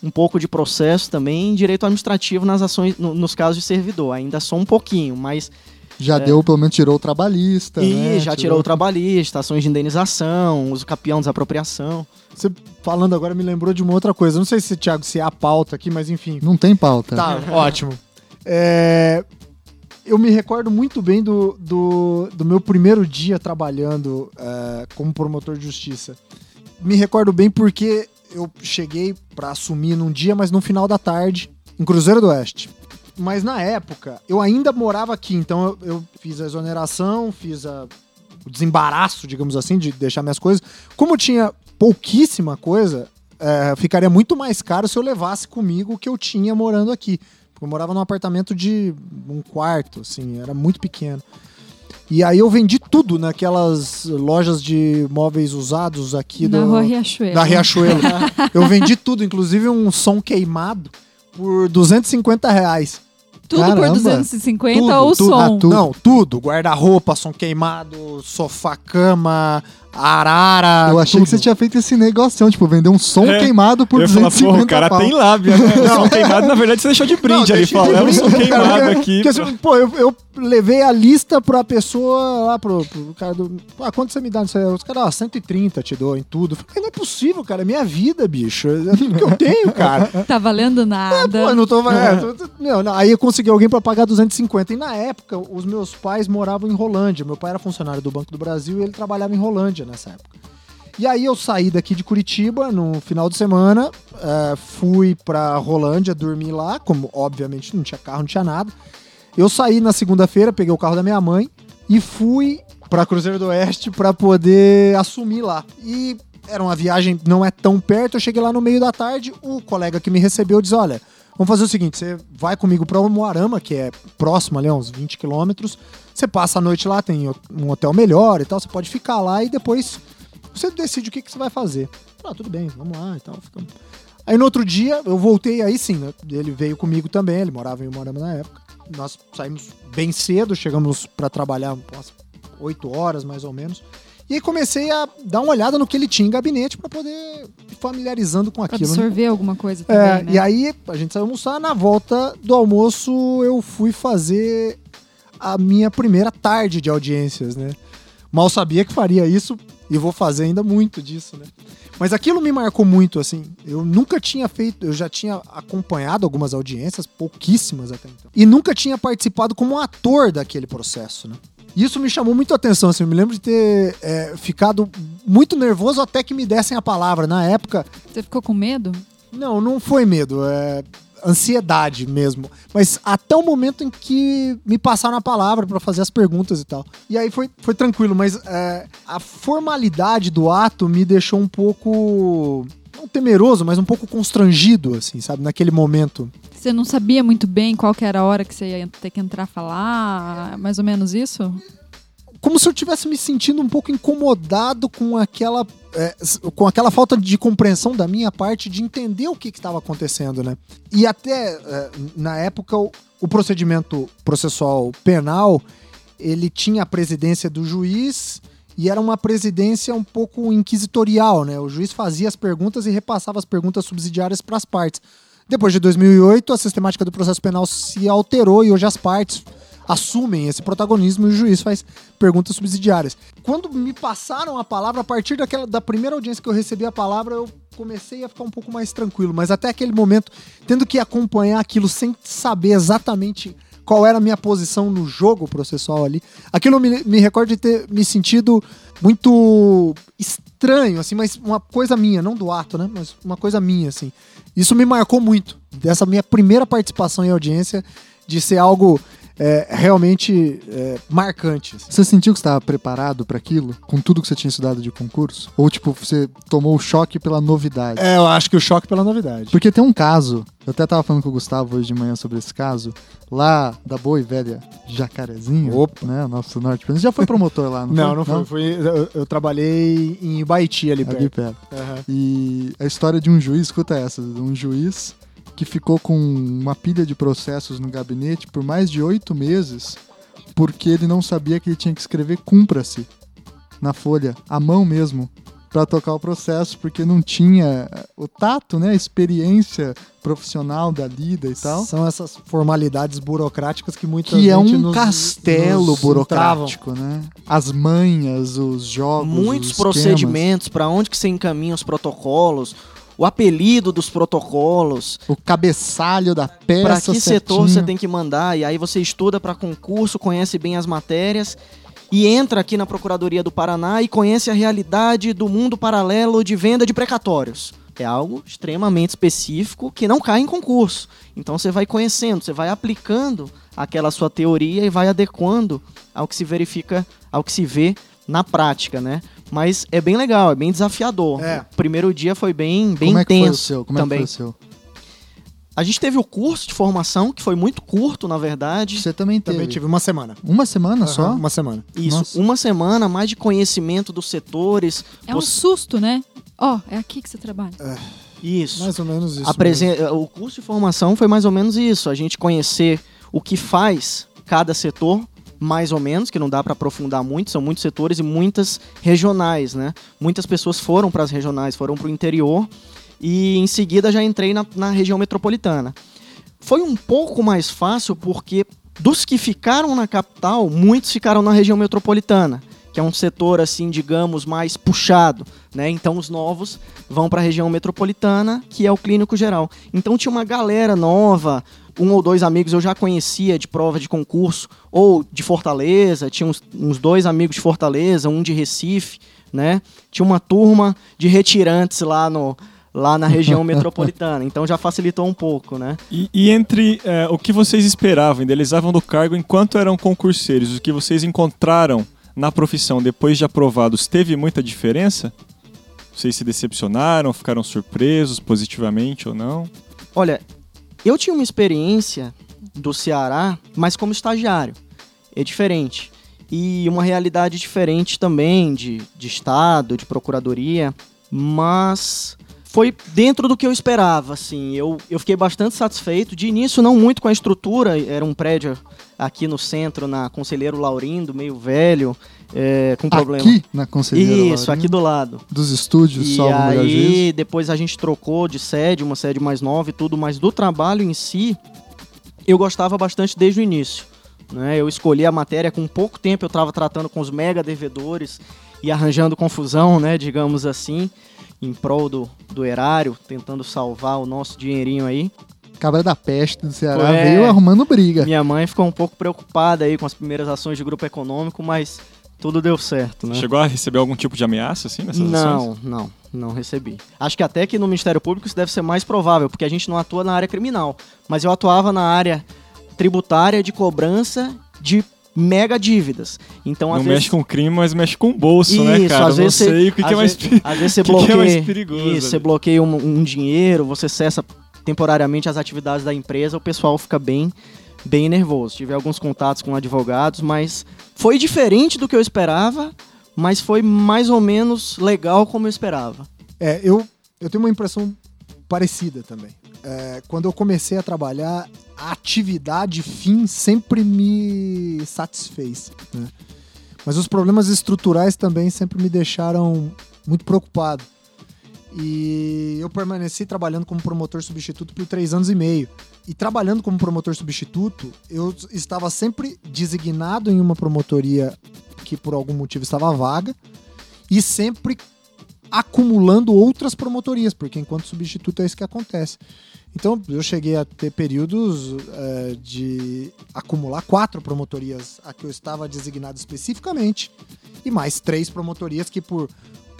um pouco de processo também, direito administrativo nas ações, no- nos casos de servidor. Ainda só um pouquinho, mas Já deu, pelo menos tirou o trabalhista. e né? já tirou o trabalhista, ações de indenização, uso capião, desapropriação. Você falando agora me lembrou de uma outra coisa. Não sei se, Thiago, se é a pauta aqui, mas enfim. Não tem pauta. Tá, ótimo. É, eu me recordo muito bem do, do, do meu primeiro dia trabalhando é, como promotor de justiça. Me recordo bem porque eu cheguei pra assumir num dia, mas no final da tarde, em Cruzeiro do Oeste. Mas na época, eu ainda morava aqui, então eu, eu fiz a exoneração, fiz a- o desembaraço, digamos assim, de deixar minhas coisas. Como tinha pouquíssima coisa, é, ficaria muito mais caro se eu levasse comigo o que eu tinha morando aqui. Eu morava num apartamento de um quarto, assim, era muito pequeno. E aí eu vendi tudo naquelas lojas de móveis usados aqui do, rua Riachuelo. da Riachuelo. eu vendi tudo, inclusive um som queimado por 250 reais. Tudo por Caramba. 250 Tudo, ou tudo. som? Ah, tudo. Não, tudo. Guarda-roupa, som queimado, sofá-cama, arara. Eu achei tudo. que você tinha feito esse negócio, tipo, vender um som É, queimado por eu ia falar, 250 porra, o cara pau. tem lábia, né? O som queimado, na verdade, você deixou de brinde Não, ali. Fala, leva um som cara, queimado porque- aqui. porque, assim, pô, eu, eu levei a lista pra pessoa lá, pro, pro cara do. Ah, quanto você me dá? Os caras, ó, 130 te dou em tudo. Eu falei, não é possível, cara. É minha vida, bicho. É tudo que eu tenho, cara. Tá valendo nada. Pô, eu não tô. É, tô- tô- não, não, aí eu consegui alguém pra pagar 250. E na época, os meus pais moravam em Rolândia. Meu pai era funcionário do Banco do Brasil e ele trabalhava em Rolândia nessa época. E aí eu saí daqui de Curitiba no final de semana, eh, fui pra Rolândia dormir lá, como obviamente não tinha carro, não tinha nada. Eu saí na segunda-feira, peguei o carro da minha mãe e fui pra Cruzeiro do Oeste pra poder assumir lá. E era uma viagem não é tão perto, eu cheguei lá no meio da tarde, o colega que me recebeu disse: "Olha, vamos fazer o seguinte, você vai comigo pra Moarama, que é próximo ali, uns 20 quilômetros. Você passa a noite lá, tem um hotel melhor e tal, você pode ficar lá e depois você decide o que, que você vai fazer. Ah, tudo bem, vamos lá e tal. ficamos. Aí no outro dia, eu voltei aí sim, né? Ele veio comigo também, ele morava em Moarama na época. Nós saímos bem cedo, chegamos pra trabalhar umas 8 horas mais ou menos. E aí comecei a dar uma olhada no que ele tinha em gabinete pra poder ir familiarizando com Pra aquilo. né? absorver alguma coisa É, também, né? e aí a gente saiu almoçar, na volta do almoço eu fui fazer a minha primeira tarde de audiências, né? Mal sabia que faria isso e vou fazer ainda muito disso, né? Mas aquilo me marcou muito, assim. Eu nunca tinha feito, eu já tinha acompanhado algumas audiências, pouquíssimas até então. E nunca tinha participado como ator daquele processo, né? E Isso me chamou muito a atenção, assim. Eu me lembro de ter é, ficado muito nervoso até que me dessem a palavra. Na época, Você ficou com medo? não, não foi medo, é ansiedade mesmo. Mas até o momento em que me passaram a palavra pra fazer as perguntas e tal. E aí foi, foi tranquilo, mas é, a formalidade do ato me deixou um pouco. Não temeroso, mas um pouco constrangido, assim, sabe? Naquele momento. Você não sabia muito bem qual que era a hora que você ia ter que entrar a falar? Mais ou menos isso? como se eu tivesse me sentindo um pouco incomodado com aquela é, com aquela falta de compreensão da minha parte de entender o que que estava acontecendo, né? E até é, na época o, o procedimento processual penal ele tinha a presidência do juiz e era uma presidência um pouco inquisitorial, né? O juiz fazia as perguntas e repassava as perguntas subsidiárias para as partes. Depois de 2008, a sistemática do processo penal se alterou e hoje as partes assumem esse protagonismo e o juiz faz perguntas subsidiárias. Quando me passaram a palavra, a partir daquela, da primeira audiência que eu recebi a palavra, eu comecei a ficar um pouco mais tranquilo. Mas até aquele momento, tendo que acompanhar aquilo sem saber exatamente qual era a minha posição no jogo processual ali, aquilo me, me recorda de ter me sentido muito estranho, assim, mas uma coisa minha, não do ato, né? Mas uma coisa minha, assim. Isso me marcou muito, dessa minha primeira participação em audiência, de ser algo é, realmente é, marcante. assim. Você sentiu que você estava preparado para aquilo? Com tudo que você tinha estudado de concurso? Ou, tipo, você tomou o choque pela novidade? É, eu acho que o choque pela novidade. Porque tem um caso, eu até tava falando com o Gustavo hoje de manhã sobre esse caso, lá da boa e velha Jacarezinho, Opa. né, nosso norte. Você já foi promotor lá, não, Não, foi? não foi. foi eu, eu trabalhei em Baiti ali Ali perto. perto. Aham. E a história de um juiz, escuta essa, de um juiz que ficou com uma pilha de processos no gabinete por mais de oito meses porque ele não sabia que ele tinha que escrever cumpra-se na folha, à mão mesmo, para tocar o processo, porque não tinha o tato, né, a experiência profissional da lida e tal. São essas formalidades burocráticas que muita Que é um nos- castelo nos burocrático, né? As manhas, os jogos, Muitos os procedimentos, para onde que você encaminha os protocolos, o apelido dos protocolos, O cabeçalho da peça para que setor certinho. você tem que mandar, e aí você estuda para concurso, conhece bem as matérias e entra aqui na Procuradoria do Paraná e conhece a realidade do mundo paralelo de venda de precatórios. É algo extremamente específico que não cai em concurso. Então você vai conhecendo, você vai aplicando aquela sua teoria e vai adequando ao que se verifica, ao que se vê na prática, né? Mas é bem legal, é bem desafiador. É. O primeiro dia foi bem, bem Como é que foi o intenso seu? Como é que também. foi o seu? A gente teve o curso de formação, que foi muito curto, na verdade. Você também teve. Também tive uma semana. Uma semana Aham, só? Uma semana. Isso, Nossa. uma semana mais de conhecimento dos setores. É um Você- susto, né? Ó, é aqui que você trabalha. Isso. Mais ou menos isso. A presen- O curso de formação foi mais ou menos isso. A gente conhecer o que faz cada setor, mais ou menos, que não dá para aprofundar muito, são muitos setores e muitas regionais, né? Muitas pessoas foram para as regionais, foram para o interior e em seguida já entrei na, na região metropolitana. Foi um pouco mais fácil porque dos que ficaram na capital, muitos ficaram na região metropolitana, que é um setor assim, digamos, mais puxado, né? Então os novos vão para a região metropolitana, que é o clínico geral. Então tinha uma galera nova, um ou dois amigos eu já conhecia de prova de concurso ou de Fortaleza, tinha uns, uns dois amigos de Fortaleza, um de Recife, né? Tinha uma turma de retirantes lá no lá na região metropolitana, então já facilitou um pouco, né? E, e entre é, o que vocês esperavam, idealizavam do cargo enquanto eram concurseiros, o que vocês encontraram na profissão depois de aprovados, teve muita diferença? Vocês se decepcionaram, ficaram surpresos positivamente ou não? Olha, eu tinha uma experiência do Ceará, mas como estagiário. É diferente. E uma realidade diferente também de, de Estado, de Procuradoria, mas foi dentro do que eu esperava, assim. Eu, eu fiquei bastante satisfeito. De início, não muito com a estrutura, era um prédio aqui no centro, na Conselheiro Laurindo, meio velho, é, com problema. Aqui na Conselheira Isso, aqui do lado. dos estúdios E Salvo aí, depois a gente trocou de sede, uma sede mais nova e tudo, mas do trabalho em si, eu gostava bastante desde o início. Né? Eu escolhi a matéria com pouco tempo, eu estava tratando com os mega devedores e arranjando confusão, né, digamos assim. em prol do, do erário, tentando salvar o nosso dinheirinho aí. Cabra da peste do Ceará É. veio arrumando briga. Minha mãe ficou um pouco preocupada aí com as primeiras ações de grupo econômico, mas tudo deu certo, né? Chegou a receber algum tipo de ameaça, assim, nessas ações? Não, não, não recebi. Acho que até que no Ministério Público isso deve ser mais provável, porque a gente não atua na área criminal. Mas eu atuava na área tributária de cobrança de mega dívidas. Então, Não mexe com crime, mas mexe com o bolso, né, Isso, cara? às Eu vezes não você- sei o que, que é mais... Às vezes você que que é bloqueia. mais perigoso isso, você bloqueia um, um dinheiro, você cessa temporariamente as atividades da empresa, o pessoal fica bem, bem nervoso. Tive alguns contatos com advogados, mas foi diferente do que eu esperava, mas foi mais ou menos legal como eu esperava. É, eu, eu tenho uma impressão parecida também. É, quando eu comecei a trabalhar, a atividade fim sempre me satisfez. né? Mas os problemas estruturais também sempre me deixaram muito preocupado. E eu permaneci trabalhando como promotor substituto por três anos e meio. E trabalhando como promotor substituto, eu estava sempre designado em uma promotoria que por algum motivo estava vaga e sempre acumulando outras promotorias, porque enquanto substituto é isso que acontece. Então eu cheguei a ter períodos eh, de acumular quatro promotorias a que eu estava designado especificamente e mais três promotorias que por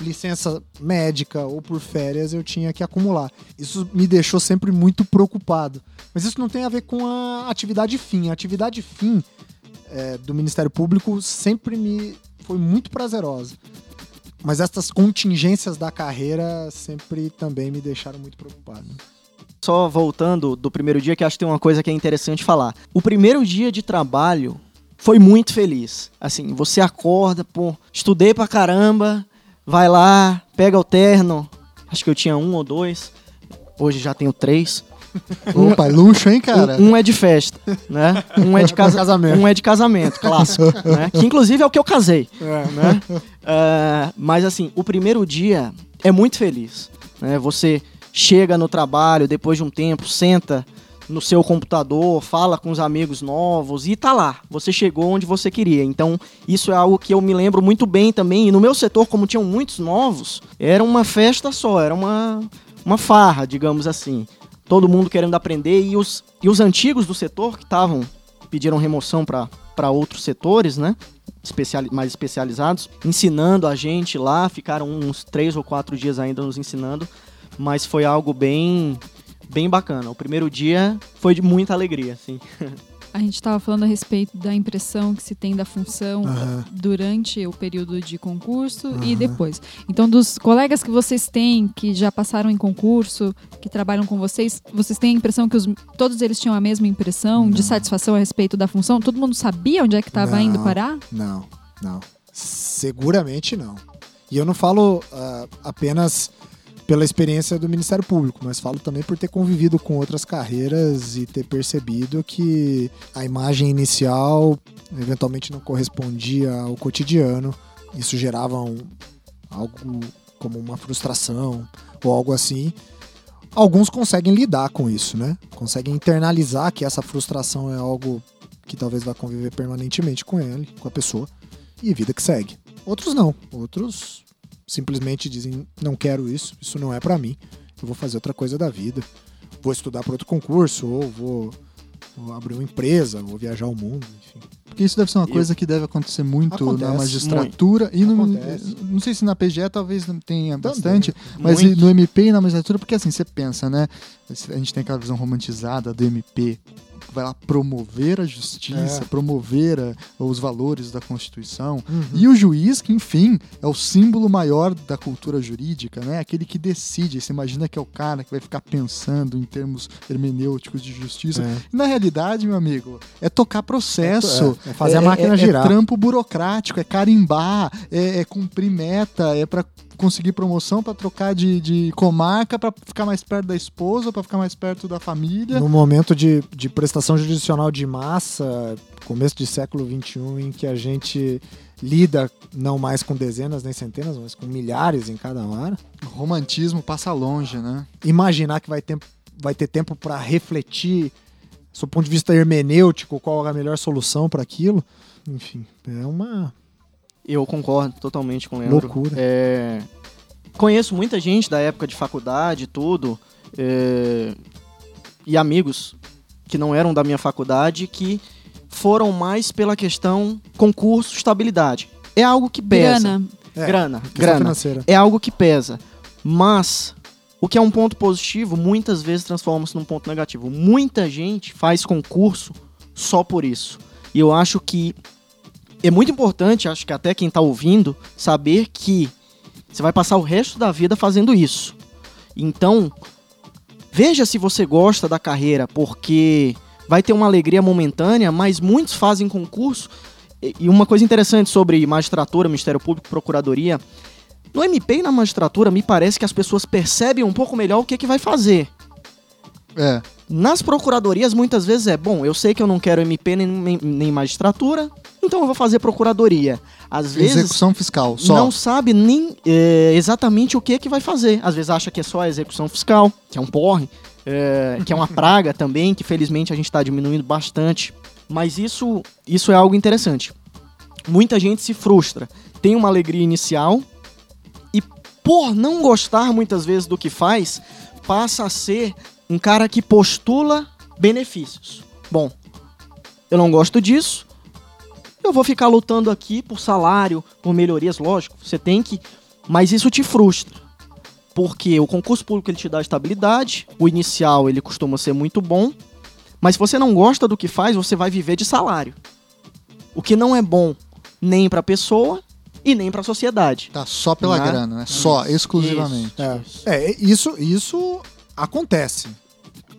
licença médica ou por férias eu tinha que acumular. Isso me deixou sempre muito preocupado. Mas isso não tem a ver com a atividade fim. A atividade fim eh, do Ministério Público sempre me foi muito prazerosa. Mas essas contingências da carreira sempre também me deixaram muito preocupado. Só voltando do primeiro dia, que acho que tem uma coisa que é interessante falar. O primeiro dia de trabalho foi muito feliz. Assim, você acorda, pô, estudei pra caramba, vai lá, pega o terno. Acho que eu tinha um ou dois. Hoje já tenho três. Opa, luxo, hein, cara? Um, um é de festa, né? Um é de casa- Casamento. Um é de casamento, clássico, né? Que inclusive é o que eu casei, né? Ah, mas assim, o primeiro dia é muito feliz, né? Você chega no trabalho depois de um tempo, senta no seu computador, fala com os amigos novos e tá lá. Você chegou onde você queria. Então, isso é algo que eu me lembro muito bem também. E no meu setor, como tinham muitos novos, era uma festa só, era uma, uma farra, digamos assim. Todo mundo querendo aprender e os, e os antigos do setor que estavam pediram remoção para outros setores, né? Mais especializados, ensinando a gente lá, ficaram uns três ou quatro dias ainda nos ensinando, mas foi algo bem bem bacana. O primeiro dia foi de muita alegria, assim. A gente estava falando a respeito da impressão que se tem da função Aham. durante o período de concurso e depois. Então, dos colegas que vocês têm, que já passaram em concurso, que trabalham com vocês, vocês têm a impressão que os- todos eles tinham a mesma impressão de satisfação a respeito da função? Todo mundo sabia onde é que estava Não. indo parar? Não, não. Seguramente não. E eu não falo ah, apenas pela experiência do Ministério Público, mas falo também por ter convivido com outras carreiras e ter percebido que a imagem inicial eventualmente não correspondia ao cotidiano. Isso gerava um- algo como uma frustração ou algo assim. Alguns conseguem lidar com isso, né? Conseguem internalizar que essa frustração é algo que talvez vá conviver permanentemente com ele, com a pessoa, e vida que segue. Outros não. Outros simplesmente dizem: não quero isso, isso não é pra mim, eu vou fazer outra coisa da vida. Vou estudar para outro concurso, ou vou, vou abrir uma empresa, vou viajar o mundo, enfim. Porque isso deve ser uma Eu- coisa que deve acontecer muito Acontece, na magistratura e no, Acontece. não sei se na PGE talvez tenha bastante, mas Muito. no MP e na magistratura, porque assim, você pensa, né? A gente tem aquela visão romantizada do MP, vai lá promover a justiça, É. promover a- os valores da Constituição. Uhum. E o juiz, que enfim, é o símbolo maior da cultura jurídica, né? Aquele que decide. Você imagina que é o cara que vai ficar pensando em termos hermenêuticos de justiça. É. Na realidade, meu amigo, é tocar processo. É, é fazer a máquina é, girar. É trampo burocrático, é carimbar, é, é cumprir meta, é pra conseguir promoção, pra trocar de, de comarca, pra ficar mais perto da esposa, pra ficar mais perto da família. No momento de, de prestação judicional de massa, começo de século XXI, em que a gente lida não mais com dezenas nem centenas, mas com milhares em cada hora, O romantismo passa longe, né? imaginar que vai ter, vai ter tempo para refletir, do ponto de vista hermenêutico, qual é a melhor solução para aquilo, enfim, é uma Eu concordo totalmente com o Leandro. loucura. É, conheço muita gente da época de faculdade e tudo, é, e amigos que não eram da minha faculdade que foram mais pela questão concurso, estabilidade. É algo que pesa. Grana. É, grana, grana. financeira. É algo que pesa. Mas o que é um ponto positivo, muitas vezes transforma-se num ponto negativo. Muita gente faz concurso só por isso. E eu acho que é muito importante, acho que até quem está ouvindo, saber que você vai passar o resto da vida fazendo isso. Então, veja se você gosta da carreira, porque vai ter uma alegria momentânea, mas muitos fazem concurso. E uma coisa interessante sobre magistratura, Ministério Público, Procuradoria, no MP e na magistratura, me parece que as pessoas percebem um pouco melhor o que, que vai fazer. É. Nas procuradorias, muitas vezes é, bom, eu sei que eu não quero MP nem, nem, magistratura, então eu vou fazer procuradoria. Às vezes, Execução fiscal, só. não sabe nem é, exatamente o que que vai fazer. Às vezes acha que é só a execução fiscal, que é um porre, é, que é uma praga também, que felizmente a gente está diminuindo bastante. Mas isso, isso é algo interessante. Muita gente se frustra, tem uma alegria inicial e por não gostar muitas vezes do que faz, passa a ser um cara que postula benefícios. Bom, eu não gosto disso, eu vou ficar lutando aqui por salário, por melhorias, lógico, você tem que, mas isso te frustra. Porque o concurso público ele te dá estabilidade, o inicial ele costuma ser muito bom, mas se você não gosta do que faz, você vai viver de salário. O que não é bom nem para a pessoa e nem para a sociedade. Tá só pela Né? grana, né? Só, exclusivamente. É, Isso. é, isso, isso acontece.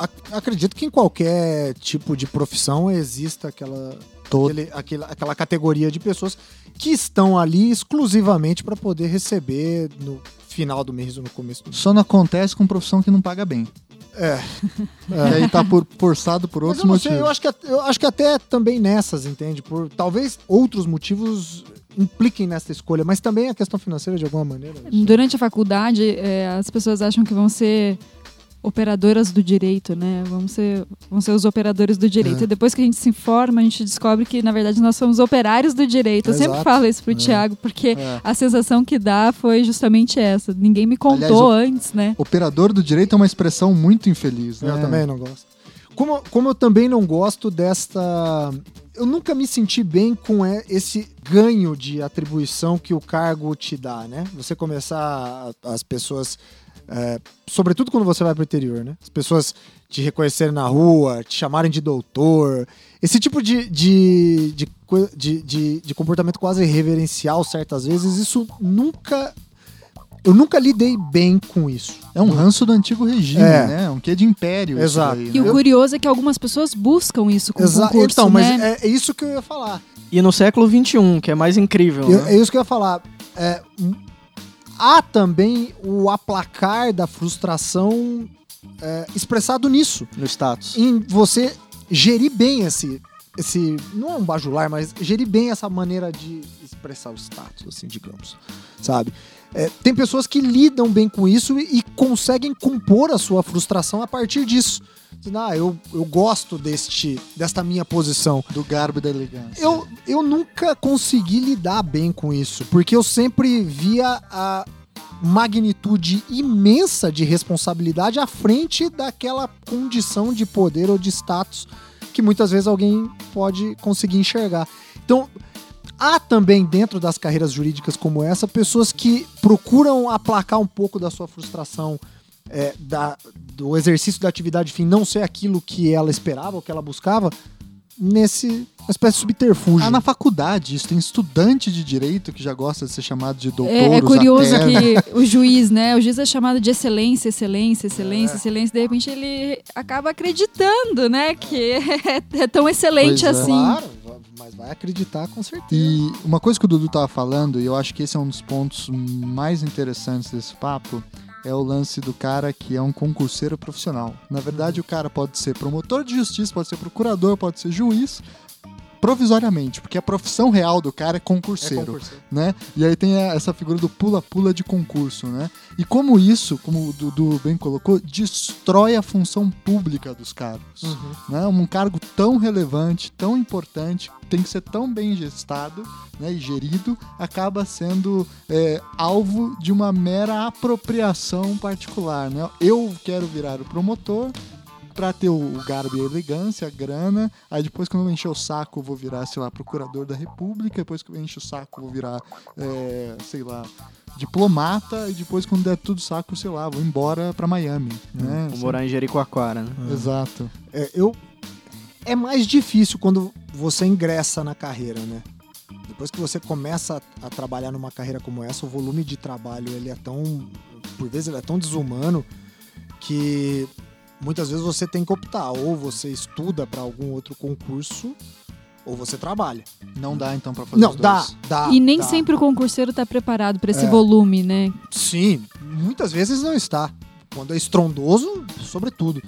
Ac- acredito que em qualquer tipo de profissão exista aquela, Todo. aquele- aquela, aquela categoria de pessoas que estão ali exclusivamente para poder receber no final do mês ou no começo do mês. Só não acontece com profissão que não paga bem. É. E aí tá por, forçado por Mas outros eu não sei, motivos. eu acho, que, eu acho que até também nessas, entende? Por talvez outros motivos impliquem nessa escolha, mas também a questão financeira de alguma maneira. Durante a faculdade, é, as pessoas acham que vão ser operadoras do direito, né? Vão ser, vão ser os operadores do direito. É. E depois que a gente se informa, a gente descobre que, na verdade, nós somos operários do direito. Eu sempre Exato. falo isso pro É. Thiago, porque É. a sensação que dá foi justamente essa. Ninguém me contou Aliás, antes, né? Operador do direito é uma expressão muito infeliz, né? Eu também não gosto. Como, como eu também não gosto desta. Eu nunca me senti bem com é, esse ganho de atribuição que o cargo te dá, né? Você começar as pessoas. É, sobretudo quando você vai pro interior, né? As pessoas te reconhecerem na rua, te chamarem de doutor. Esse tipo de, de, de, de, de, de comportamento quase reverencial, certas vezes, isso nunca. Eu nunca lidei bem com isso. É um ranço do antigo regime, É. né? Um quê de império. isso Exato. daí, E né? o curioso é que algumas pessoas buscam isso com Exa- concurso, então, mas né? é, é isso que eu ia falar. E no século XXI, que é mais incrível. Eu- né? é isso que eu ia falar. É, há também o aplacar da frustração é, expressado nisso. No status. Em você gerir bem esse. esse não é um bajular, mas gerir bem essa maneira de expressar o status, assim, digamos. Sabe? É, tem pessoas que lidam bem com isso e, e conseguem compor a sua frustração a partir disso. Dizendo, Ah, eu, eu gosto deste, desta minha posição. Do garbo e da elegância. Eu, eu nunca consegui lidar bem com isso, porque eu sempre via a magnitude imensa de responsabilidade à frente daquela condição de poder ou de status que muitas vezes alguém pode conseguir enxergar. Então, há também dentro das carreiras jurídicas como essa pessoas que procuram aplacar um pouco da sua frustração é, da, do exercício da atividade fim não ser aquilo que ela esperava ou que ela buscava nesse uma espécie de subterfúgio. Ah, na faculdade, isso tem estudante de direito que já gosta de ser chamado de doutor. É, é curioso que o juiz, né? O juiz é chamado de excelência, excelência, excelência, excelência. De repente ele acaba acreditando, né? Que é, é tão excelente Pois é. assim. Claro, mas vai acreditar com certeza. E uma coisa que o Dudu tava falando, e eu acho que esse é um dos pontos mais interessantes desse papo, é o lance do cara que é um concurseiro profissional. Na verdade, o cara pode ser promotor de justiça, pode ser procurador, pode ser juiz, provisoriamente, porque a profissão real do cara é É concurseiro concurseiro. né? E aí tem a- essa figura do pula-pula de concurso, né? E como isso, como o Dudu bem colocou, destrói a função pública dos cargos, Uhum. né? Um cargo tão relevante, tão importante, tem que ser tão bem gestado né, e gerido, acaba sendo é, alvo de uma mera apropriação particular, né? Eu quero virar o promotor, pra ter o, garbo e a elegância, a grana. Aí depois, quando eu encher o saco, eu vou virar, sei lá, procurador da república. Depois que eu encher o saco, eu vou virar, é, sei lá, diplomata. E depois, quando der tudo saco, sei lá, vou embora pra Miami. Né? Vou morar em Jericoacoara, né? Exato. É, eu é mais difícil quando você ingressa na carreira, né? Depois que você começa a, a trabalhar numa carreira como essa, o volume de trabalho ele é tão, por vezes ele é tão desumano que muitas vezes você tem que optar ou você estuda para algum outro concurso ou você trabalha. Não dá, então, pra fazer Não, os dá, dois. dá. E nem dá. sempre o concurseiro está preparado para esse É. volume, né? Sim, muitas vezes não está. Quando é estrondoso, sobretudo.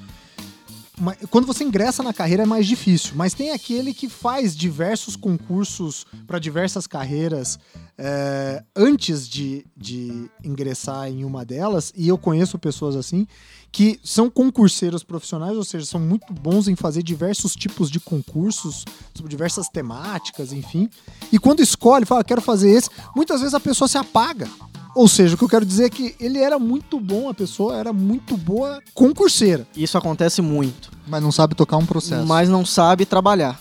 Quando você ingressa na carreira é mais difícil, mas tem aquele que faz diversos concursos para diversas carreiras é, antes de, de ingressar em uma delas, e eu conheço pessoas assim, que são concurseiros profissionais, ou seja, são muito bons em fazer diversos tipos de concursos, sobre diversas temáticas, enfim. E quando escolhe, fala, quero fazer esse, muitas vezes a pessoa se apaga. Ou seja, o que eu quero dizer é que ele era muito bom, a pessoa era muito boa concurseira. Isso acontece muito, Mas não sabe tocar um processo. mas não sabe trabalhar.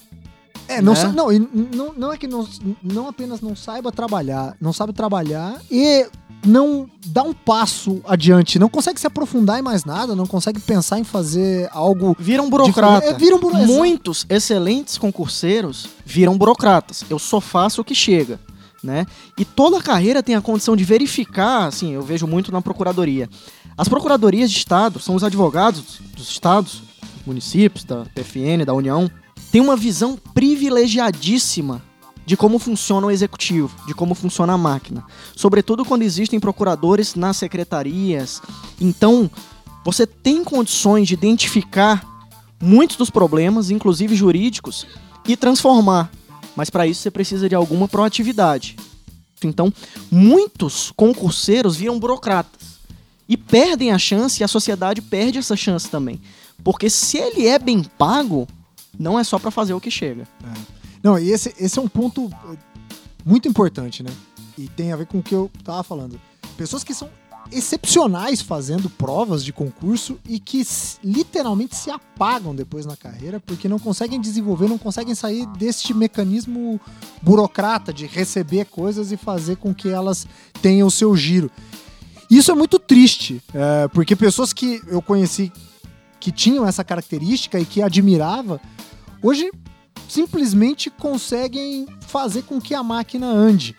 É, não, Né? sa- não, não, não é que não, não apenas não saiba trabalhar, não sabe trabalhar e não dá um passo adiante, não consegue se aprofundar em mais nada, não consegue pensar em fazer algo. Vira um burocrata. É, um buro- Muitos excelentes concurseiros viram burocratas. Eu só faço o que chega. Né? E toda a carreira tem a condição de verificar, assim, eu vejo muito na procuradoria. As procuradorias de estado são os advogados dos estados, municípios, da PFN, da União, têm uma visão privilegiadíssima de como funciona o executivo, de como funciona a máquina. Sobretudo quando existem procuradores nas secretarias. Então, você tem condições de identificar muitos dos problemas, inclusive jurídicos, e transformar. Mas para isso você precisa de alguma proatividade. Então, muitos concurseiros viram burocratas e perdem a chance e a sociedade perde essa chance também. Porque se ele é bem pago, não é só para fazer o que chega. Não, e esse, esse é um ponto eh, muito importante, né? E tem a ver com o que eu tava falando. Pessoas que são excepcionais fazendo provas de concurso e que literalmente se apagam depois na carreira porque não conseguem desenvolver, não conseguem sair deste mecanismo burocrata de receber coisas e fazer com que elas tenham o seu giro. Isso é muito triste, eh, porque pessoas que eu conheci que tinham essa característica e que admirava, hoje simplesmente conseguem fazer com que a máquina ande.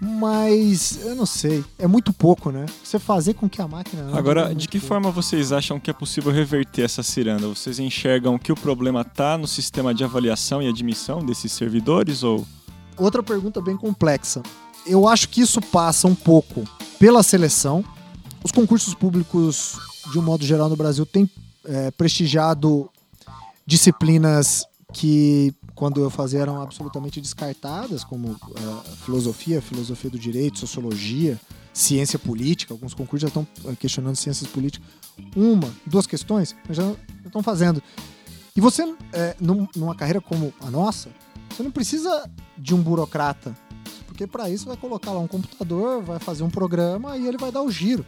Mas eu não sei, é muito pouco, né? Você fazer com que a máquina ande. é Agora, muito de que pouco. forma vocês acham que é possível reverter essa ciranda? Vocês enxergam que o problema está no sistema de avaliação e admissão desses servidores ou Outra pergunta bem complexa. Eu acho que isso passa um pouco pela seleção. Os concursos públicos, de um modo geral, no Brasil, têm é, prestigiado disciplinas que, quando eu fazia, eram absolutamente descartadas, como é, filosofia, filosofia do direito, sociologia, ciência política. Alguns concursos já estão é, questionando ciências políticas. Uma, duas questões, já estão fazendo. E você, é, num- numa carreira como a nossa, você não precisa de um burocrata. Porque para isso vai colocar lá um computador, vai fazer um programa e ele vai dar o giro.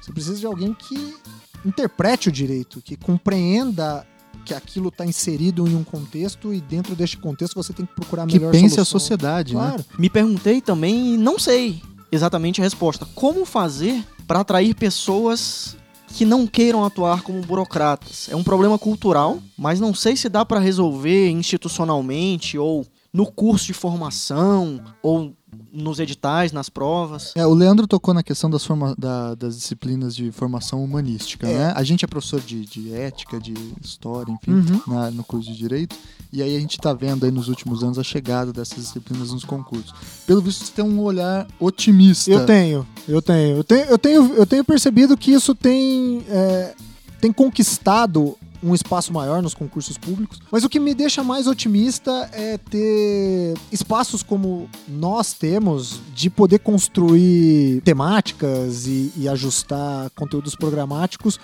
Você precisa de alguém que interprete o direito, que compreenda que aquilo está inserido em um contexto e dentro deste contexto você tem que procurar a Que melhor pense a solução. sociedade, né? Claro. Me perguntei também e não sei exatamente a resposta. Como fazer para atrair pessoas que não queiram atuar como burocratas? É um problema cultural, mas não sei se dá para resolver institucionalmente ou no curso de formação ou nos editais, nas provas. É, o Leandro tocou na questão das, forma- da- das disciplinas de formação humanística, É. né? A gente é professor de, de ética, de história, enfim, Uhum. na- no curso de Direito, e aí a gente tá vendo aí nos últimos anos a chegada dessas disciplinas nos concursos. Pelo visto, você tem um olhar otimista. Eu tenho, eu tenho. Eu tenho, eu tenho, eu tenho percebido que isso tem, é, tem conquistado um espaço maior nos concursos públicos. Mas o que me deixa mais otimista é ter espaços como nós temos de poder construir temáticas e, e ajustar conteúdos programáticos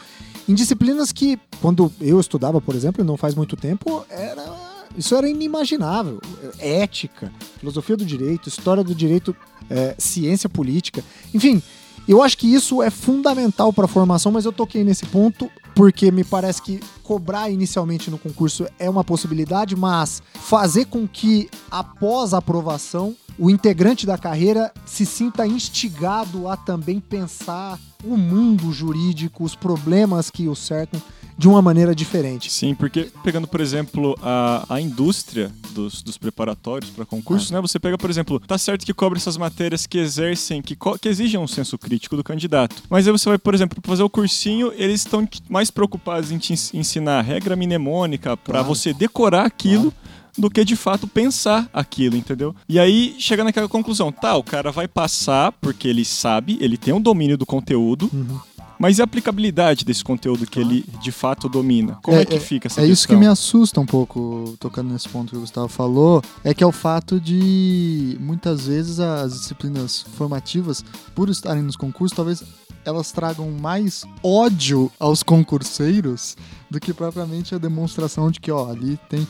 em disciplinas que, quando eu estudava, por exemplo, não faz muito tempo, era isso era inimaginável. Ética, filosofia do direito, história do direito, é, ciência política, enfim. Eu acho que isso é fundamental para a formação, mas eu toquei nesse ponto porque me parece que cobrar inicialmente no concurso é uma possibilidade, mas fazer com que após a aprovação o integrante da carreira se sinta instigado a também pensar o mundo jurídico, os problemas que o cercam de uma maneira diferente. Sim, porque pegando, por exemplo, a, a indústria dos, dos preparatórios para concurso, ah. né? Você pega, por exemplo, tá certo que cobre essas matérias que exercem, que, que exigem um senso crítico do candidato. Mas aí você vai, por exemplo, fazer o cursinho, eles estão mais preocupados em te ensinar regra mnemônica para claro. você decorar aquilo. Claro do que de fato pensar aquilo, entendeu? E aí chega naquela conclusão, tá, o cara vai passar porque ele sabe, ele tem um domínio do conteúdo, uhum. Mas e a aplicabilidade desse conteúdo que ele de fato domina? Como é, é que fica essa É questão? isso que me assusta um pouco, tocando nesse ponto que o Gustavo falou, é que é o fato de muitas vezes as disciplinas formativas, por estarem nos concursos, talvez elas tragam mais ódio aos concurseiros do que propriamente a demonstração de que, ó, ali tem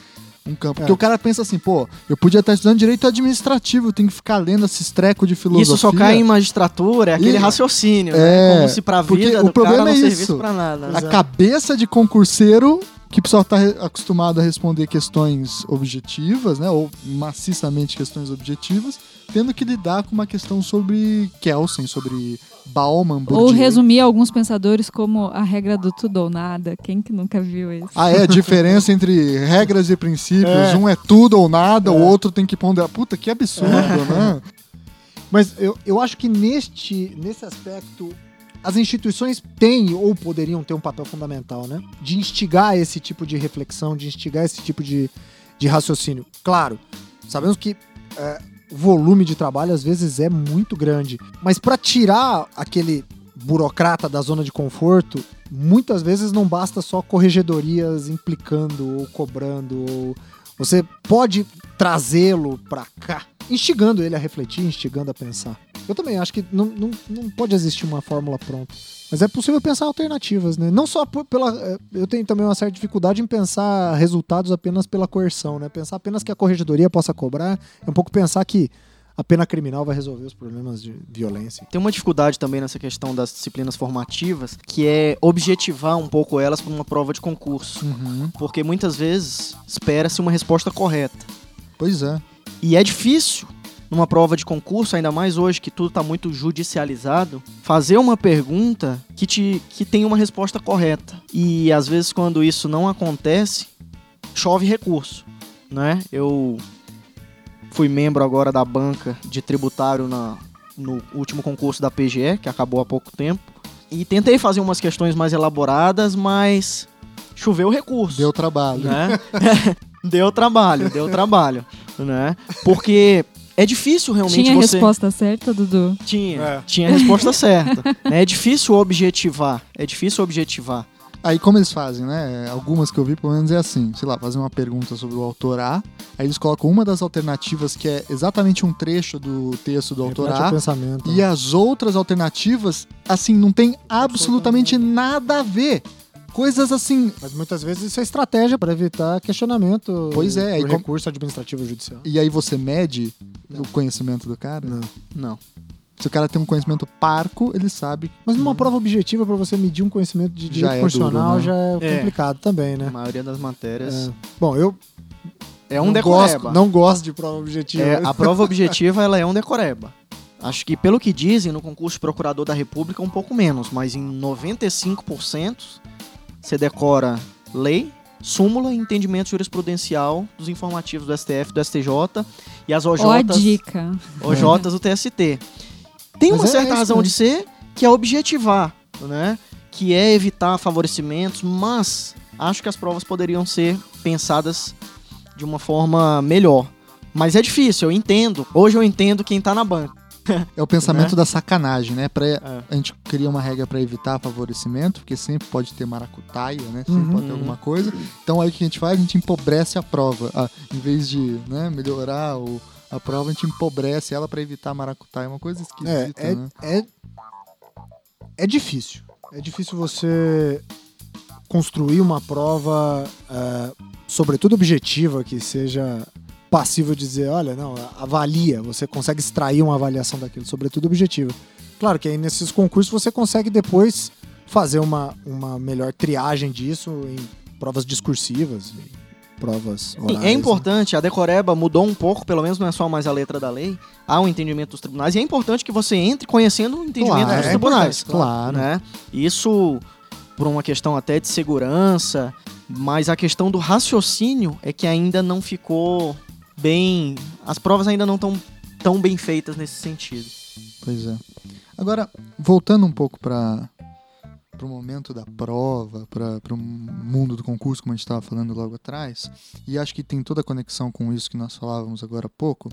um campo. Porque é. o cara pensa assim, pô, eu podia estar estudando direito administrativo, tenho que ficar lendo esses trecos de filosofia. Isso só cai em magistratura, é aquele e... raciocínio, né? é... né? Como se pra vida o problema é isso. pra nada. A cabeça de concurseiro que precisa estar acostumado a responder questões objetivas, né, ou maciçamente questões objetivas, tendo que lidar com uma questão sobre Kelsen, sobre Bauman, Bourdieu. Ou resumir alguns pensadores como a regra do tudo ou nada. Quem que nunca viu isso? Ah, é a diferença entre regras e princípios. É. Um é tudo ou nada, é. o outro tem que ponderar. Puta, que absurdo, é. né? Mas eu, eu acho que neste, nesse aspecto as instituições têm ou poderiam ter um papel fundamental, né? De instigar esse tipo de reflexão, de instigar esse tipo de, de raciocínio. Claro, sabemos que é, volume de trabalho às vezes é muito grande, mas para tirar aquele burocrata da zona de conforto, muitas vezes não basta só corregedorias implicando ou cobrando. Ou... Você pode trazê-lo para cá, instigando ele a refletir, instigando a pensar. Eu também acho que não, não, não pode existir uma fórmula pronta. Mas é possível pensar alternativas, né? Não só pela. É, eu tenho também uma certa dificuldade em pensar resultados apenas pela coerção, né? Pensar apenas que a corregedoria possa cobrar é um pouco pensar que a pena criminal vai resolver os problemas de violência. Tem uma dificuldade também nessa questão das disciplinas formativas, que é objetivar um pouco elas para uma prova de concurso. Uhum. Porque muitas vezes espera-se uma resposta correta. Pois é. E é difícil numa prova de concurso, ainda mais hoje que tudo está muito judicializado, fazer uma pergunta que, te, que tem uma resposta correta. E às vezes quando isso não acontece, chove recurso, né? Eu fui membro agora da banca de tributário na, no último concurso da PGE, que acabou há pouco tempo, e tentei fazer umas questões mais elaboradas, mas choveu recurso. Deu trabalho. Né? deu trabalho, deu trabalho, né? Porque é difícil realmente tinha você... Tinha resposta certa, Dudu? Tinha, é. tinha a resposta certa. É difícil objetivar, é difícil objetivar. Aí como eles fazem, né? Algumas que eu vi, pelo menos é assim, sei lá, fazer uma pergunta sobre o autor A, aí eles colocam uma das alternativas que é exatamente um trecho do texto do autor A, e né? as outras alternativas, assim, não tem absolutamente nada a ver coisas assim. Mas muitas vezes isso é estratégia para evitar questionamento. Pois é, por recurso administrativo judicial. E aí você mede não. o conhecimento do cara? Não. Não. Se o cara tem um conhecimento parco, ele sabe. Mas numa prova objetiva para você medir um conhecimento de direito já constitucional é duro, né? já é, é, complicado também, né? A maioria das matérias. É. Bom, eu é um não decoreba. Gosto, não gosto de prova objetiva. É, a prova objetiva ela é um decoreba. Acho que pelo que dizem no concurso de procurador da República um pouco menos, mas em 95% você decora lei, súmula e entendimento jurisprudencial dos informativos do STF, do STJ e as OJs, Ó dica. OJs do TST. Tem uma é certa razão de ser que é objetivar, né? Que é evitar favorecimentos, mas acho que as provas poderiam ser pensadas de uma forma melhor. Mas é difícil, eu entendo. Hoje eu entendo quem está na banca. É o pensamento Né? da sacanagem, né? Pra, É. A gente cria uma regra pra evitar favorecimento, porque sempre pode ter maracutaia, né? Sempre Uhum. pode ter alguma coisa. Então aí o que a gente faz? A gente empobrece a prova. Ah, em vez de né, melhorar o, a prova, a gente empobrece ela pra evitar maracutaia. É uma coisa É, esquisita, é, né? é, é difícil. É difícil você construir uma prova, é, sobretudo objetiva, que seja passível de dizer, olha, não, avalia, você consegue extrair uma avaliação daquilo, sobretudo objetiva. Claro que aí nesses concursos você consegue depois fazer uma, uma melhor triagem disso em provas discursivas, em provas Sim, orais. é importante, a Decoreba mudou um pouco, pelo menos não é só mais a letra da lei, há um entendimento dos tribunais, e é importante que você entre conhecendo o entendimento Claro, dos é tribunais. claro. Né? Isso por uma questão até de segurança, mas a questão do raciocínio é que ainda não ficou bem. As provas ainda não estão tão bem feitas nesse sentido. Pois é. Agora, voltando um pouco para o momento da prova, para o mundo do concurso, como a gente estava falando logo atrás, e acho que tem toda a conexão com isso que nós falávamos agora há pouco.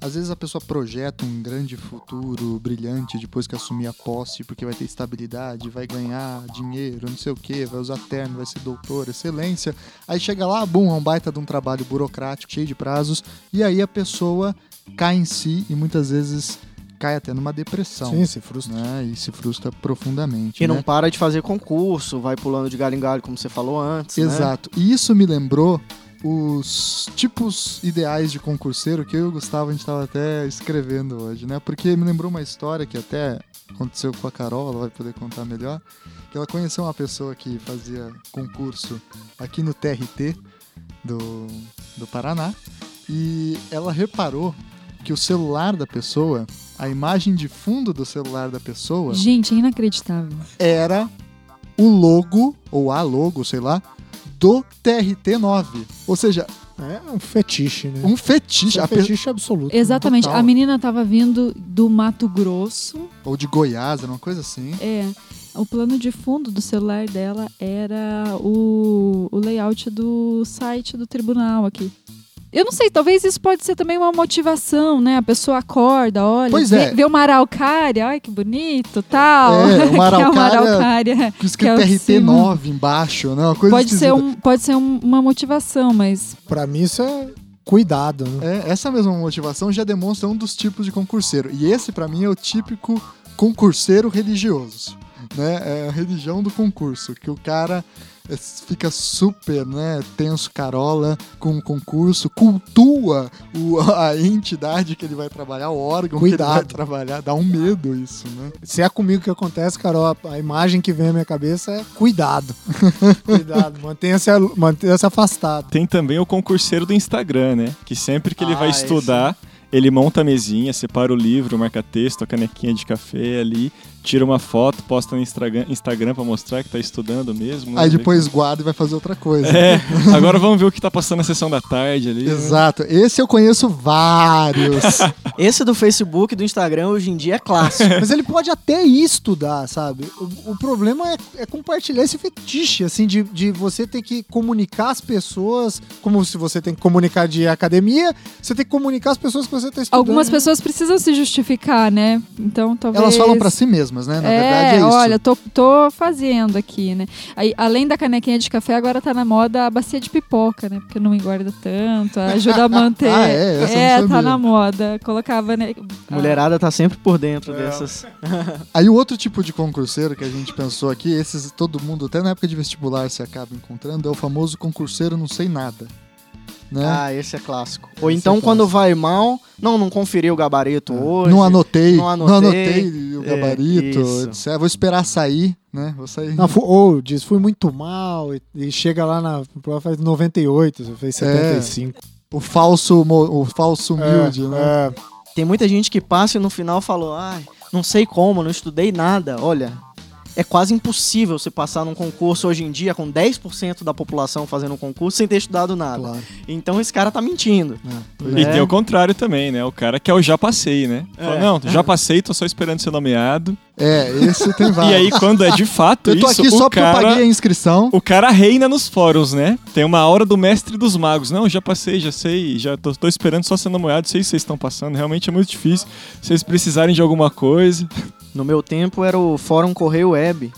Às vezes a pessoa projeta um grande futuro brilhante depois que assumir a posse, porque vai ter estabilidade, vai ganhar dinheiro, não sei o que, vai usar terno, vai ser doutor, excelência. Aí chega lá, bum, é um baita de um trabalho burocrático, cheio de prazos, e aí a pessoa cai em si e muitas vezes cai até numa depressão. Sim, se frustra. Né? E se frustra profundamente. E né? não para de fazer concurso, vai pulando de galho em galho, como você falou antes. né? Exato. E isso me lembrou os tipos ideais de concurseiro que eu e o Gustavo a gente estava até escrevendo hoje, né? Porque me lembrou uma história que até aconteceu com a Carol, ela vai poder contar melhor, que ela conheceu uma pessoa que fazia concurso aqui no TRT do, do Paraná e ela reparou que o celular da pessoa, a imagem de fundo do celular da pessoa Gente, é inacreditável. era o logo, ou a logo, sei lá, do TRT9. Ou seja, É um fetiche, né? um fetiche. É um pe- fetiche absoluto. Exatamente. total. A menina tava vindo do Mato Grosso. Ou de Goiás, era uma coisa assim. É. O plano de fundo do celular dela era o, o layout do site do tribunal aqui. Eu não sei, talvez isso pode ser também uma motivação, né? A pessoa acorda, olha, Pois vê, é. vê uma araucária, ai que bonito, tal. É, uma Que é uma araucária araucária. Com escrito Que é o TRT9 embaixo, né? Uma coisa Pode ser, um, pode ser um- uma motivação, mas Pra mim isso é cuidado, né? É, essa mesma motivação já demonstra um dos tipos de concurseiro. E esse, pra mim, é o típico concurseiro religioso. Né? É a religião do concurso, que o cara fica super né, tenso, carola com o concurso, cultua o- a entidade que ele vai trabalhar, o órgão que ele vai Cuidado. trabalhar. Dá um medo isso, né? Se é comigo que acontece, Carol, a- a imagem que vem à minha cabeça é cuidado. cuidado, mantenha-se mantenha afastado. Tem também o concurseiro do Instagram, né? Que sempre que ele vai Ah, estudar, ele monta a mesinha, separa o livro, o marca-texto, a canequinha de café ali, tira uma foto, posta no Instagram, Instagram pra mostrar que tá estudando mesmo. né? Aí depois guarda e vai fazer outra coisa. É, agora vamos ver o que tá passando na sessão da tarde ali. né? Exato. Esse eu conheço vários. Esse do Facebook e do Instagram hoje em dia é clássico. Mas ele pode até ir estudar, sabe? O, o problema é, é compartilhar esse fetiche, assim, de, de você ter que comunicar as pessoas, como se você tem que comunicar de academia, você tem que comunicar as pessoas que você está estudando. algumas pessoas precisam se justificar, né? Então talvez. Elas falam pra si mesmas, né? Na é, verdade é isso. olha, tô, tô fazendo aqui, né? Aí, além da canequinha de café, agora tá na moda a bacia de pipoca, né? Porque não engorda tanto, ajuda a manter. Ah, é? Essa é, tá na moda. Colocava, né? Mulherada tá sempre por dentro dessas. Aí o outro tipo de concurseiro que a gente pensou aqui, esses todo mundo, até na época de vestibular, se acaba encontrando, é o famoso concurseiro não sei nada. Né? Ah, esse é clássico. Ou Esse então, é quando clássico. vai mal, não, não conferiu o gabarito hoje. não anotei, não não anotei. anotei, o É, gabarito, isso. etc. Vou esperar sair, né? Vou sair. Não, fu- ou diz, fui muito mal, e, e chega lá na prova faz 98, você fez É. 75. O falso, o falso humilde, É, né? é. Tem muita gente que passa e no final falou, ai, não sei como, não estudei nada. Olha, é quase impossível você passar num concurso hoje em dia com 10% da população fazendo um concurso sem ter estudado nada. Claro. Então esse cara tá mentindo. E né? tem o contrário também, né? O cara que é o já passei, né? Fala, É. não, já passei, tô só esperando ser nomeado. É, esse tem E vários. aí, quando é de fato eu tô isso, aqui só o porque eu cara... paguei a inscrição. O cara reina nos fóruns, né? Tem uma hora do mestre dos magos. Não, já passei, já sei, já tô, tô esperando só sendo molhado, sei se vocês estão passando. Realmente é muito difícil. Se vocês precisarem de alguma coisa. No meu tempo era o Fórum Correio Web.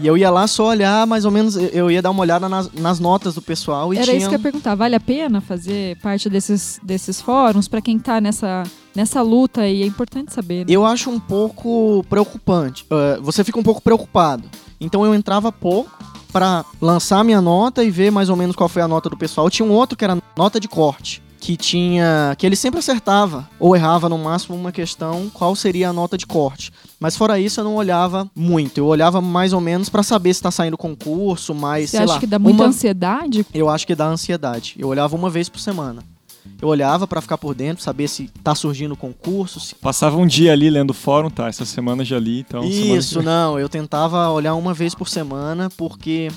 E eu ia lá só olhar, mais ou menos, eu- ia dar uma olhada nas, nas notas do pessoal e Era tinha... isso que eu ia perguntar. Vale a pena fazer parte desses, desses fóruns pra quem tá nessa, nessa luta aí? É importante saber. Né? Eu acho um pouco preocupante. Eh, você fica um pouco preocupado. Então eu entrava pouco pra lançar minha nota e ver mais ou menos qual foi a nota do pessoal. Tinha um outro que era nota de corte, que tinha que ele sempre acertava ou errava no máximo uma questão, qual seria a nota de corte. Mas fora isso eu não olhava muito. Eu olhava mais ou menos pra saber se tá saindo concurso, mas Você sei acha lá, que dá muita uma- ansiedade? Eu acho que dá ansiedade. Eu olhava uma vez por semana. Eu olhava pra ficar por dentro, saber se tá surgindo concurso, se Passava um dia ali lendo o fórum, tá? Essa semana já li, então. Isso, que- não, eu tentava olhar uma vez por semana, porque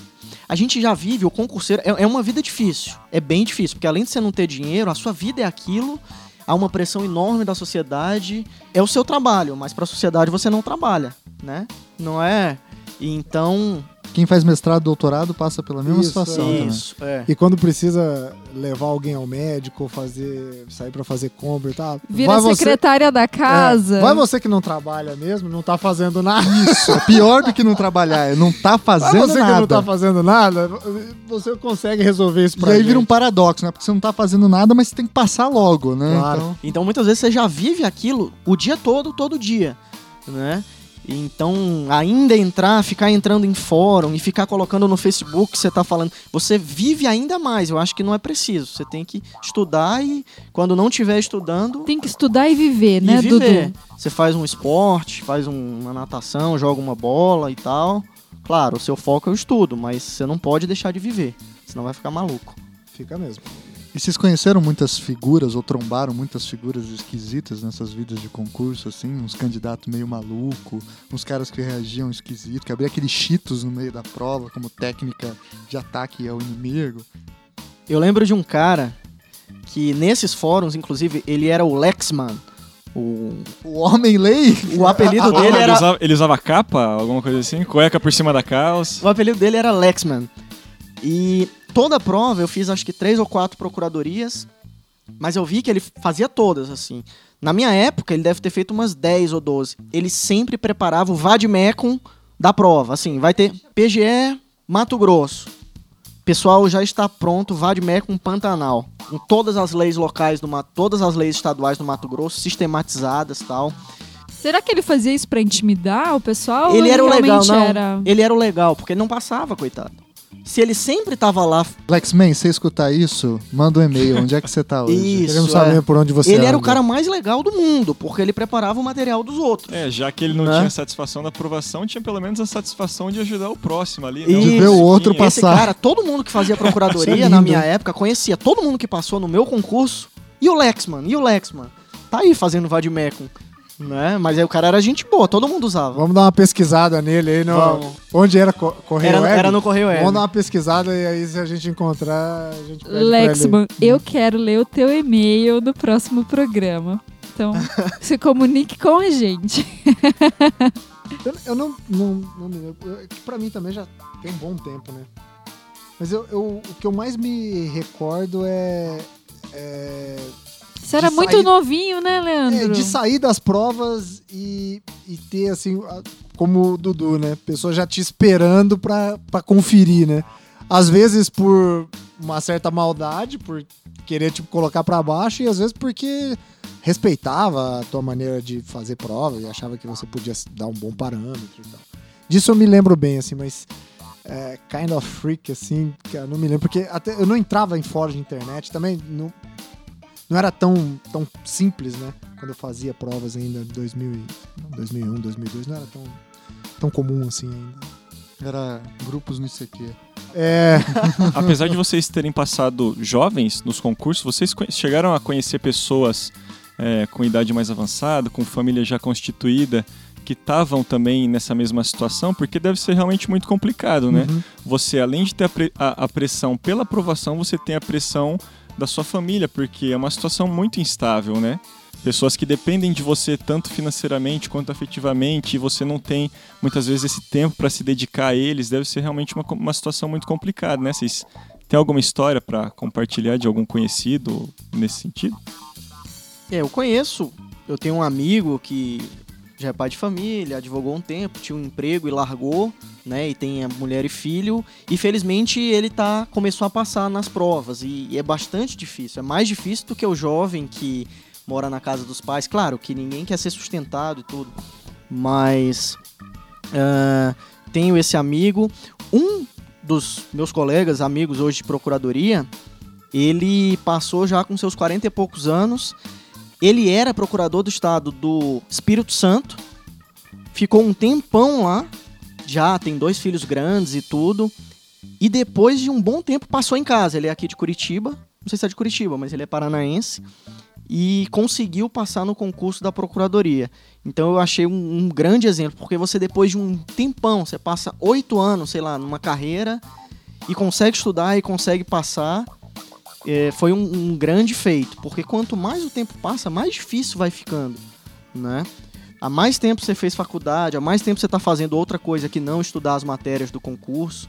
a gente já vive, o concurseiro, é, é uma vida difícil, é bem difícil, porque além de você não ter dinheiro, a sua vida é aquilo, há uma pressão enorme da sociedade, é o seu trabalho, mas para a sociedade você não trabalha, né? Não é? E Então, Quem faz mestrado, doutorado, passa pela mesma Isso, situação também. isso, é. E quando precisa levar alguém ao médico, fazer, sair pra fazer compra e tal. Vira vai você- secretária da casa. É, vai você que não trabalha mesmo, não tá fazendo nada. Isso, é pior do que não trabalhar, é não tá Vai fazendo você nada. que não tá fazendo nada, você consegue resolver isso E pra aí gente. vira um paradoxo, né? Porque você não tá fazendo nada, mas você tem que passar logo, né? Claro. Então, Então muitas vezes você já vive aquilo o dia todo, todo dia, né? Então, ainda entrar, ficar entrando em fórum e ficar colocando no Facebook que você tá falando, você vive ainda mais. Eu acho que não é preciso. Você tem que estudar e quando não estiver estudando, Tem que estudar e viver, né, e viver. Dudu? Você faz um esporte, faz um- uma natação, joga uma bola e tal. Claro, o seu foco é o estudo, mas você não pode deixar de viver, senão vai ficar maluco. Fica mesmo. E vocês conheceram muitas figuras ou trombaram muitas figuras esquisitas nessas vidas de concurso, assim? Uns candidatos meio maluco, uns caras que reagiam esquisito, que abria aqueles cheetos no meio da prova como técnica de ataque ao inimigo. Eu lembro de um cara que nesses fóruns, inclusive, ele era o Lexman. O, O Homem-Lei? o apelido dele ele, era usava, ele usava capa, alguma coisa assim? Cueca por cima da calça. O apelido dele era Lexman. E toda a prova eu fiz acho que três ou quatro procuradorias, mas eu vi que ele fazia todas, assim. Na minha época, ele deve ter feito umas 10 ou 12. Ele sempre preparava o vademecum da prova. Assim, vai ter PGE Mato Grosso. Pessoal, já está pronto, vademecum Pantanal. Com todas as leis locais do Mato, todas as leis estaduais do Mato Grosso, sistematizadas tal. Será que ele fazia isso pra intimidar o pessoal? Ele ou era o legal, não. Era... Ele era o legal, porque ele não passava, coitado. Se ele sempre tava lá Lexman, se você escutar isso, manda um e-mail. Onde é que você tá hoje? Isso, Queremos é. saber por onde você ele era o anda. cara mais legal do mundo, porque ele preparava o material dos outros. É, já que ele não Né? tinha satisfação da aprovação, tinha pelo menos a satisfação de ajudar o próximo ali. De né? ver o outro passar. Esse cara, todo mundo que fazia Isso procuradoria é na minha época conhecia todo mundo que passou no meu concurso. E o Lexman, e o Lexman. Tá aí fazendo vademecum, né? Mas aí o cara era gente boa, todo mundo usava. Vamos dar uma pesquisada nele aí no. Vamos. Onde era Co- Correio Era, Web? era no Correio Web. Vamos dar uma pesquisada e aí se a gente encontrar, a gente pede pra ele. Lexman, eu quero ler o teu e-mail no próximo programa. Então, se comunique com a gente. Eu, eu não, não, não me lembro. Eu- é Pra mim também já tem um bom tempo, né? Mas eu, eu- o que eu mais me recordo é. é Você era muito sair- novinho, né, É, Leandro? de sair das provas e, e ter, assim, como o Dudu, né? Pessoa já te esperando pra, pra conferir, né? Às vezes por uma certa maldade, por querer te colocar pra baixo, e às vezes porque respeitava a tua maneira de fazer prova e achava que você podia dar um bom parâmetro e tal. Disso eu me lembro bem, assim, mas é, kind of freak, assim, cara, não me lembro, porque até eu não entrava em fórum de internet, também não, não era tão, tão simples, né? Quando eu fazia provas ainda em 2000 e- não, 2001, 2002, não era tão, tão comum assim ainda. Era grupos no ICQ. É, Apesar de vocês terem passado jovens nos concursos, vocês chegaram a conhecer pessoas é, com idade mais avançada, com família já constituída, que estavam também nessa mesma situação, porque deve ser realmente muito complicado, né? Uhum. Você, além de ter a, pre- a- a pressão pela aprovação, você tem a pressão da sua família, porque é uma situação muito instável, né? pessoas que dependem de você tanto financeiramente quanto afetivamente, e você não tem muitas vezes esse tempo para se dedicar a eles, deve ser realmente uma, uma situação muito complicada, né? Vocês têm alguma história para compartilhar de algum conhecido nesse sentido? É, eu conheço. Eu tenho um amigo que já é pai de família, advogou um tempo, tinha um emprego e largou, né? E tem a mulher e filho. E felizmente ele tá começou a passar nas provas e, e é bastante difícil. É mais difícil do que o jovem que mora na casa dos pais. Claro que ninguém quer ser sustentado e tudo, mas ah, tenho esse amigo. Um dos meus colegas, amigos hoje de procuradoria, ele passou já com seus 40 e poucos anos. Ele era procurador do estado do Espírito Santo. Ficou um tempão lá. Já tem dois filhos grandes e tudo. E depois de um bom tempo passou em casa. Ele é aqui de Curitiba. Não sei se é de Curitiba, mas ele é paranaense. E conseguiu passar no concurso da procuradoria. Então eu achei um, um grande exemplo, porque você depois de um tempão, você passa oito anos, sei lá, numa carreira e consegue estudar e consegue passar. É, foi um, um grande feito, porque quanto mais o tempo passa, mais difícil vai ficando, né? Há mais tempo você fez faculdade, há mais tempo você está fazendo outra coisa que não estudar as matérias do concurso.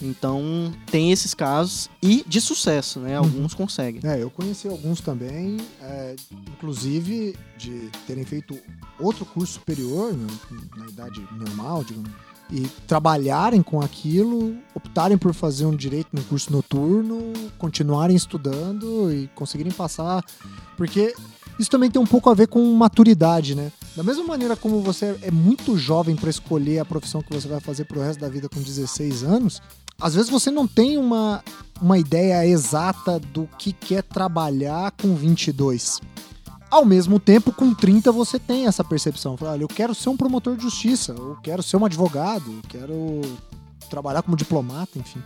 Então tem esses casos e de sucesso, né? Alguns conseguem. É, eu conheci alguns também, é, inclusive de terem feito outro curso superior, né, na idade normal, digamos, e trabalharem com aquilo, optarem por fazer um direito no curso noturno, continuarem estudando e conseguirem passar, porque isso também tem um pouco a ver com maturidade, né? Da mesma maneira como você é muito jovem para escolher a profissão que você vai fazer pro resto da vida com 16 anos, às vezes você não tem uma, uma ideia exata do que quer trabalhar com 22. Ao mesmo tempo, com 30 você tem essa percepção. Fala, Olha, eu quero ser um promotor de justiça, eu quero ser um advogado, eu quero trabalhar como diplomata, enfim.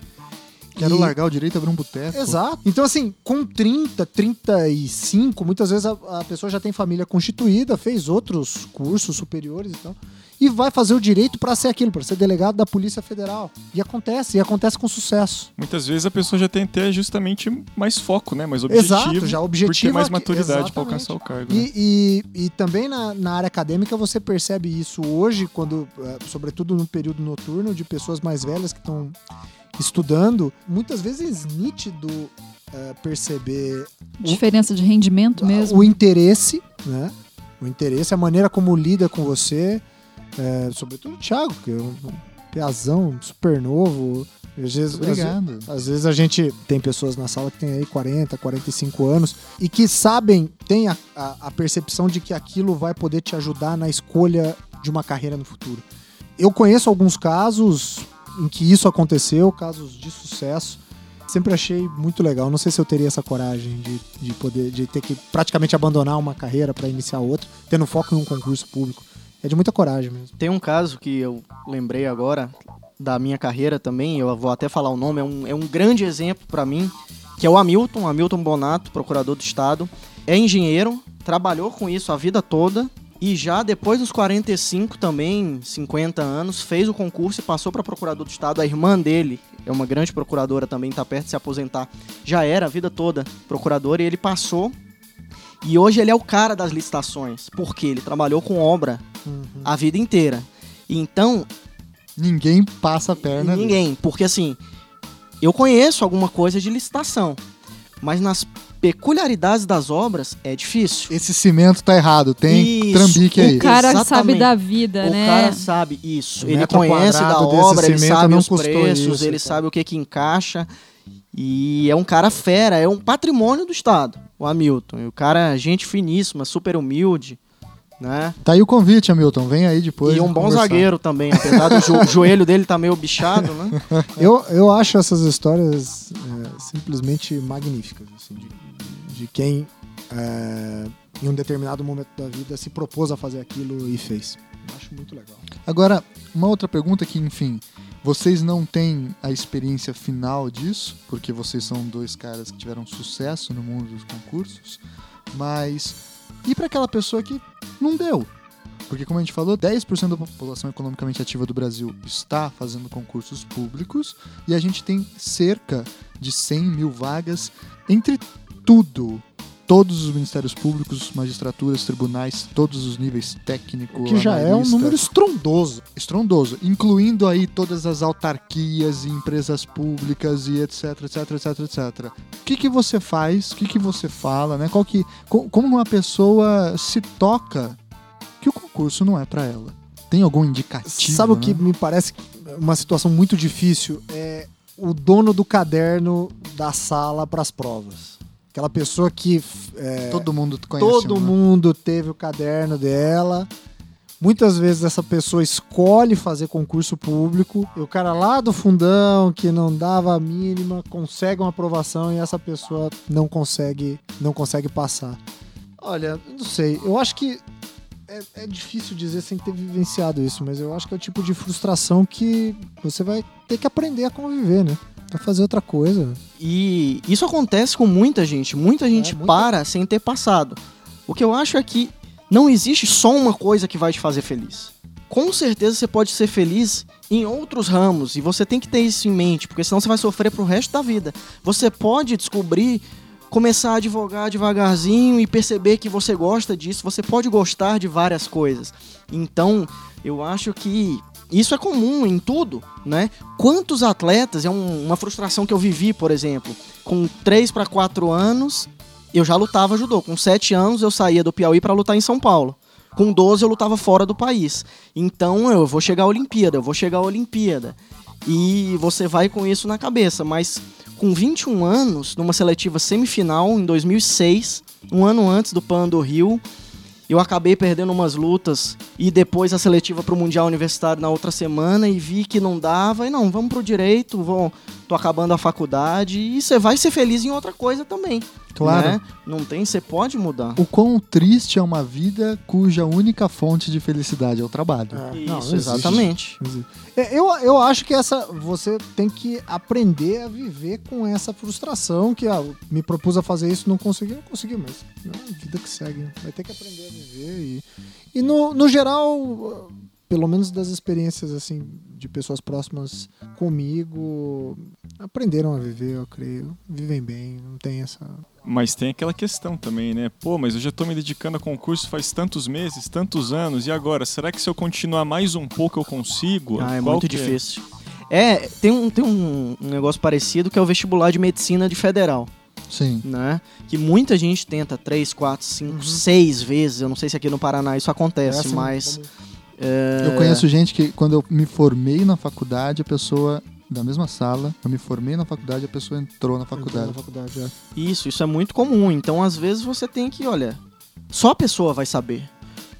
Quero E- largar o direito e abrir um boteco. Exato. Então, assim, com 30, 35, muitas vezes a, a pessoa já tem família constituída, fez outros cursos superiores e tal, e vai fazer o direito para ser aquilo, para ser delegado da Polícia Federal. E acontece, e acontece com sucesso. Muitas vezes a pessoa já tem até justamente mais foco, né? Mais objetivo. Exato, já Por ter objetivo mais maturidade para alcançar o cargo. né? E, e, e também na, na área acadêmica você percebe isso hoje, quando, eh, sobretudo no período noturno, de pessoas mais velhas que estão estudando, muitas vezes nítido eh, perceber o- Diferença de rendimento mesmo. o interesse, né? O interesse, a maneira como lida com você, é, sobretudo o Thiago, que é um piazão super novo. Às vezes, Obrigado. Às, às vezes a gente tem pessoas na sala que tem aí 40, 45 anos e que sabem, tem a, a, a percepção de que aquilo vai poder te ajudar na escolha de uma carreira no futuro. Eu conheço alguns casos em que isso aconteceu, casos de sucesso. Sempre achei muito legal. Não sei se eu teria essa coragem de, de poder, de ter que praticamente abandonar uma carreira para iniciar outra, tendo foco em um concurso público. É de muita coragem mesmo. Tem um caso que eu lembrei agora da minha carreira também, eu vou até falar o nome, é um, é um grande exemplo para mim, que é o Hamilton, Hamilton Bonato, procurador do Estado. É engenheiro, trabalhou com isso a vida toda e já depois dos 45 também, 50 anos, fez o concurso e passou para procurador do Estado. A irmã dele é uma grande procuradora também, está perto de se aposentar. Já era a vida toda procuradora e ele passou. E hoje ele é o cara das licitações, porque ele trabalhou com obra a vida inteira. Então, Ninguém passa a perna. ali. ninguém, porque assim, eu conheço alguma coisa de licitação, mas nas peculiaridades das obras é difícil. Esse cimento tá errado, tem Isso. trambique O aí. O cara sabe Exatamente. da vida, o né? cara sabe isso, O ele conhece da obra, ele sabe não os preços, isso, ele tá? sabe o que que encaixa. E é um cara fera, é um patrimônio do Estado, o Hamilton. E o cara, é gente finíssima, super humilde, né? Tá aí o convite, Hamilton. Vem aí depois. e um bom conversar. zagueiro também, apesar do jo- joelho dele tá meio bichado, né? Eu, eu acho essas histórias é, simplesmente magníficas, assim, de, de quem é, em um determinado momento da vida se propôs a fazer aquilo e fez. Acho muito legal. Agora, uma outra pergunta que, enfim, vocês não têm a experiência final disso, porque vocês são dois caras que tiveram sucesso no mundo dos concursos, mas e para aquela pessoa que não deu? Porque, como a gente falou, 10% da população economicamente ativa do Brasil está fazendo concursos públicos e a gente tem cerca de 100 mil vagas entre tudo, todos os ministérios públicos, magistraturas, tribunais, todos os níveis técnico, Que já é um número estrondoso. estrondoso, incluindo aí todas as autarquias e empresas públicas e etc, etc, etc, etc. O que que você faz? O que que você fala, né? Qual que co- como uma pessoa se toca que o concurso não é pra ela? Tem algum indicativo? Sabe o que né? me parece uma situação muito difícil? É o dono do caderno da sala para as provas. Aquela pessoa que é, todo mundo conhece todo né? mundo teve o caderno dela. Muitas vezes essa pessoa escolhe fazer concurso público e o cara lá do fundão que não dava a mínima consegue uma aprovação e essa pessoa não consegue não consegue passar. Olha, não sei. Eu acho que é, é difícil dizer sem ter vivenciado isso, mas eu acho que é o tipo de frustração que você vai ter que aprender a conviver, né? Pra fazer outra coisa. E isso acontece com muita gente. Muita gente muita- para sem ter passado. O que eu acho é que não existe só uma coisa que vai te fazer feliz. Com certeza você pode ser feliz em outros ramos e você tem que ter isso em mente, porque senão você vai sofrer pro resto da vida. Você pode descobrir, começar a advogar devagarzinho e perceber que você gosta disso. Você pode gostar de várias coisas. Então, eu acho que isso é comum em tudo, né? Quantos atletas, é um- uma frustração que eu vivi, por exemplo, com 3 para 4 anos, eu já lutava judô. Com 7 anos eu saía do Piauí para lutar em São Paulo. Com 12 eu lutava fora do país. Então eu vou chegar à Olimpíada, eu vou chegar à Olimpíada. E você vai com isso na cabeça, mas com 21 anos, numa seletiva semifinal em 2006, um ano antes do Pan do Rio, eu acabei perdendo umas lutas e depois a seletiva pro Mundial Universitário na outra semana e vi que não dava. E não, vamos pro direito, vou, tô acabando a faculdade e você vai ser feliz em outra coisa também. Claro. né? Não tem, você pode mudar. O quão triste é uma vida cuja única fonte de felicidade é o trabalho. É, Isso, não, exatamente. É, Eu, eu acho que essa você tem que aprender a viver com essa frustração que ah, me propus a fazer isso, não consegui, não consegui, mas não, vida que segue. Vai ter que aprender a viver e, e no, no geral, pelo menos das experiências assim de pessoas próximas comigo, aprenderam a viver, eu creio, vivem bem, não tem essa Mas tem aquela questão também, né? Pô, mas eu já tô me dedicando a concurso faz tantos meses, tantos anos, e agora? Será que se eu continuar mais um pouco eu consigo? Ah, é Qual muito que difícil. É, tem, um, tem um, um negócio parecido que é o vestibular de medicina de federal. Sim. né? Que muita gente tenta três, quatro, cinco, seis vezes. Eu não sei se aqui no Paraná isso acontece, Essa, mas. como- é, Eu conheço gente que, quando eu me formei na faculdade, a pessoa da mesma sala, eu me formei na faculdade, a pessoa entrou na faculdade. Na faculdade é. Isso, isso é muito comum. Então, às vezes, você tem que, olha, só a pessoa vai saber.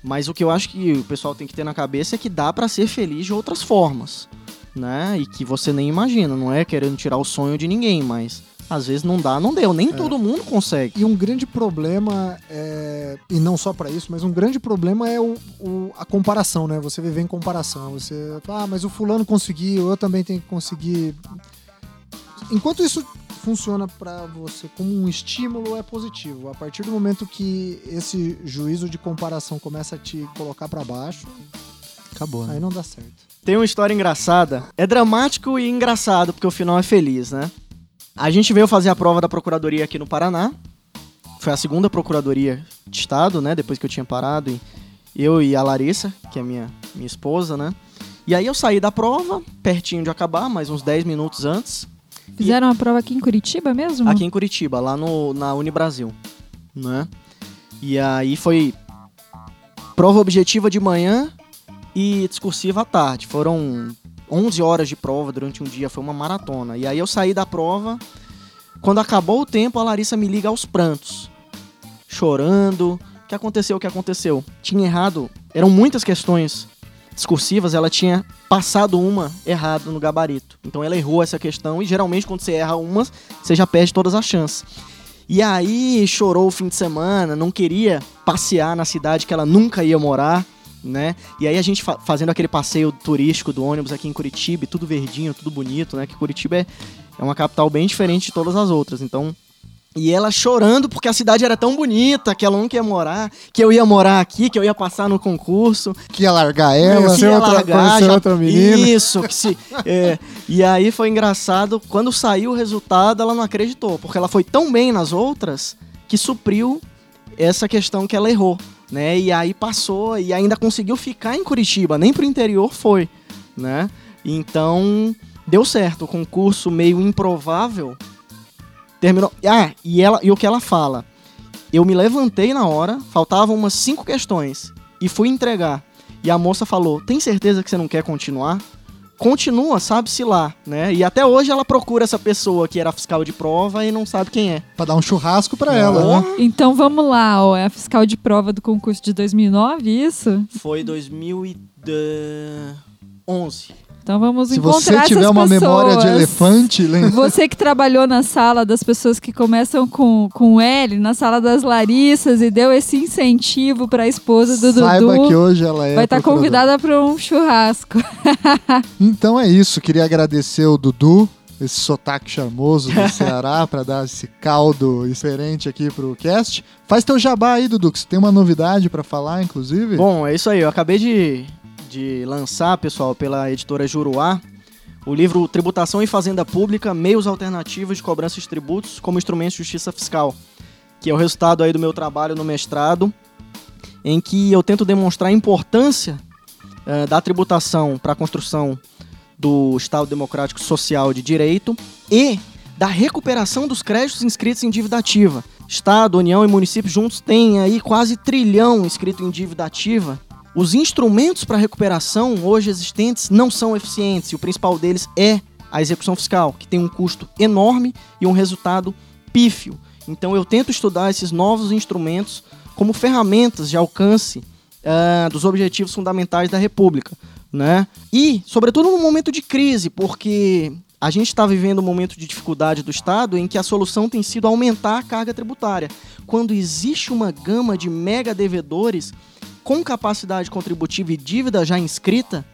Mas o que eu acho que o pessoal tem que ter na cabeça é que dá pra ser feliz de outras formas, né? E que você nem imagina, não é querendo tirar o sonho de ninguém, mas às vezes não dá, não deu. Nem todo mundo consegue. E um grande problema, é, e não só pra isso, mas um grande problema é o, o- a comparação, né? Você viver em comparação. Você ah, mas o fulano conseguiu, eu também tenho que conseguir. Enquanto isso funciona pra você como um estímulo, é positivo. A partir do momento que esse juízo de comparação começa a te colocar pra baixo, Acabou, né? aí não dá certo. Tem uma história engraçada. É dramático e engraçado, porque o final é feliz, né? A gente veio fazer a prova da procuradoria aqui no Paraná. Foi a segunda procuradoria de estado, né? Depois que eu tinha parado. E eu e a Larissa, que é minha, minha esposa, né? E aí eu saí da prova, pertinho de acabar, mais uns 10 minutos antes. Fizeram a prova aqui em Curitiba mesmo? Aqui em Curitiba, lá no, na Unibrasil, né? E aí foi prova objetiva de manhã e discursiva à tarde. Foram 11 horas de prova durante um dia, foi uma maratona. E aí eu saí da prova, quando acabou o tempo, a Larissa me liga aos prantos, chorando. O que aconteceu? O que aconteceu? Tinha errado, eram muitas questões discursivas, ela tinha passado uma errado no gabarito. Então ela errou essa questão e geralmente quando você erra uma, você já perde todas as chances. E aí chorou o fim de semana, não queria passear na cidade que ela nunca ia morar, né? E aí a gente fa- fazendo aquele passeio turístico do ônibus aqui em Curitiba, tudo verdinho, tudo bonito, né? Que Curitiba é, é uma capital bem diferente de todas as outras. Então, e ela chorando porque a cidade era tão bonita, que ela nunca ia morar, que eu ia morar aqui, que eu ia passar no concurso. Que ia largar ela. Que ia outra- largar, conheceu já- outra menina. Isso, que se. é. E aí foi engraçado, quando saiu o resultado, ela não acreditou, porque ela foi tão bem nas outras que supriu essa questão que ela errou, né? E aí passou e ainda conseguiu ficar em Curitiba, nem pro interior foi, né? Então, deu certo, o concurso meio improvável terminou. Ah, e ela e o que ela fala? Eu me levantei na hora, faltavam umas cinco questões e fui entregar. E a moça falou: "Tem certeza que você não quer continuar?" Continua, sabe-se lá, né? E até hoje ela procura essa pessoa que era fiscal de prova e não sabe quem é. Pra dar um churrasco pra ela, né? Então vamos lá, ó, é a fiscal de prova do concurso de 2009, isso? Foi 2011. Então vamos Se encontrar você tiver essas uma memória de pessoas. elefante, lembra? Você que trabalhou na sala das pessoas que começam com, com L, na sala das Larissas e deu esse incentivo para a esposa do Saiba Dudu, que hoje ela é vai estar procuradora. convidada para um churrasco. Então é isso, queria agradecer o Dudu, esse sotaque charmoso do Ceará, pra dar esse caldo diferente aqui pro cast. Faz teu jabá aí, Dudu, que você tem uma novidade pra falar, inclusive. Bom, é isso aí. Eu acabei de, de lançar, pessoal, pela editora Juruá, o livro Tributação e Fazenda Pública, Meios Alternativos de Cobrança de Tributos como Instrumento de Justiça Fiscal, que é o resultado aí do meu trabalho no mestrado, em que eu tento demonstrar a importância eh, da tributação para a construção do Estado Democrático Social de Direito e da recuperação dos créditos inscritos em dívida ativa. Estado, União e município juntos têm aí quase trilhão inscrito em dívida ativa. Os instrumentos para recuperação hoje existentes não são eficientes e o principal deles é a execução fiscal, que tem um custo enorme e um resultado pífio. Então eu tento estudar esses novos instrumentos como ferramentas de alcance ah, dos objetivos fundamentais da República, né? E, sobretudo no momento de crise, porque a gente está vivendo um momento de dificuldade do Estado em que a solução tem sido aumentar a carga tributária. Quando existe uma gama de mega devedores com capacidade contributiva e dívida já inscrita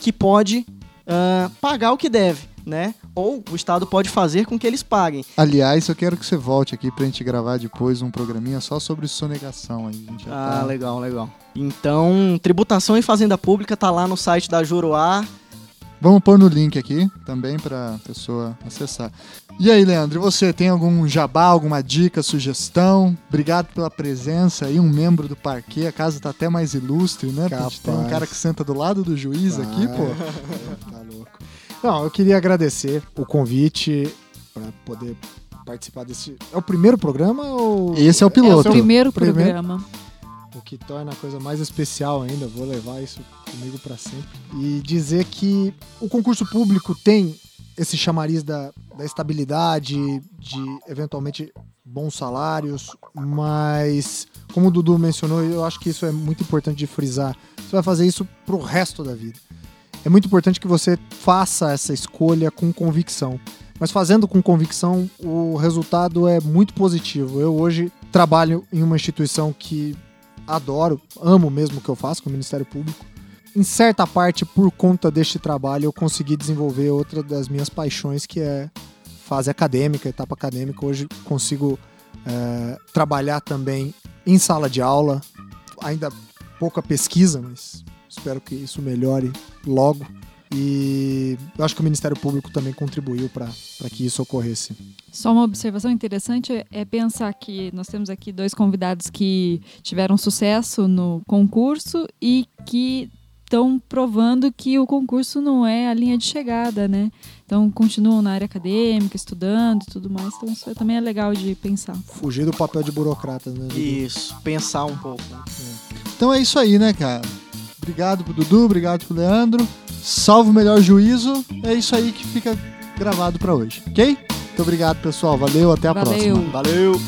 que pode ah, pagar o que deve, né? Ou o Estado pode fazer com que eles paguem. Aliás, eu quero que você volte aqui pra gente gravar depois um programinha só sobre sonegação aí. A Ah, tá- legal, legal. Então, tributação e fazenda pública tá lá no site da Juruá. Vamos pôr no link aqui também pra pessoa acessar. E aí, Leandro, e você tem algum jabá, alguma dica, sugestão? Obrigado pela presença aí, um membro do parquê. A casa tá até mais ilustre, né? Porque a gente tem um Capaz. cara que senta do lado do juiz aqui, Ah, pô. Tá louco. Não, eu queria agradecer o convite para poder participar desse. É o primeiro programa ou. Esse é o É o piloto. primeiro Primeiro. O que torna a coisa mais especial ainda, vou levar isso comigo para sempre. E dizer que o concurso público tem esse chamariz da, da estabilidade, de eventualmente bons salários, mas como o Dudu mencionou, eu acho que isso é muito importante de frisar. Você vai fazer isso pro resto da vida. É muito importante que você faça essa escolha com convicção. Mas fazendo com convicção, o resultado é muito positivo. Eu hoje trabalho em uma instituição que adoro, amo mesmo o que eu faço com o Ministério Público. Em certa parte, por conta deste trabalho, eu consegui desenvolver outra das minhas paixões, que é fase acadêmica, etapa acadêmica. Hoje consigo é, trabalhar também em sala de aula, ainda pouca pesquisa, mas espero que isso melhore logo. E eu acho que o Ministério Público também contribuiu para que isso ocorresse. Só uma observação interessante é- pensar que nós temos aqui dois convidados que tiveram sucesso no concurso e que estão provando que o concurso não é a linha de chegada, né? Então continuam na área acadêmica, estudando e tudo mais. Então isso também é legal de pensar. Fugir do papel de burocrata, né? Isso, pensar um pouco. Então é isso aí, né, cara? Obrigado pro Dudu, obrigado pro Leandro. Salve o melhor juízo. É isso aí que fica gravado pra hoje, ok? Muito obrigado, pessoal. Valeu, até a Valeu. próxima. Valeu!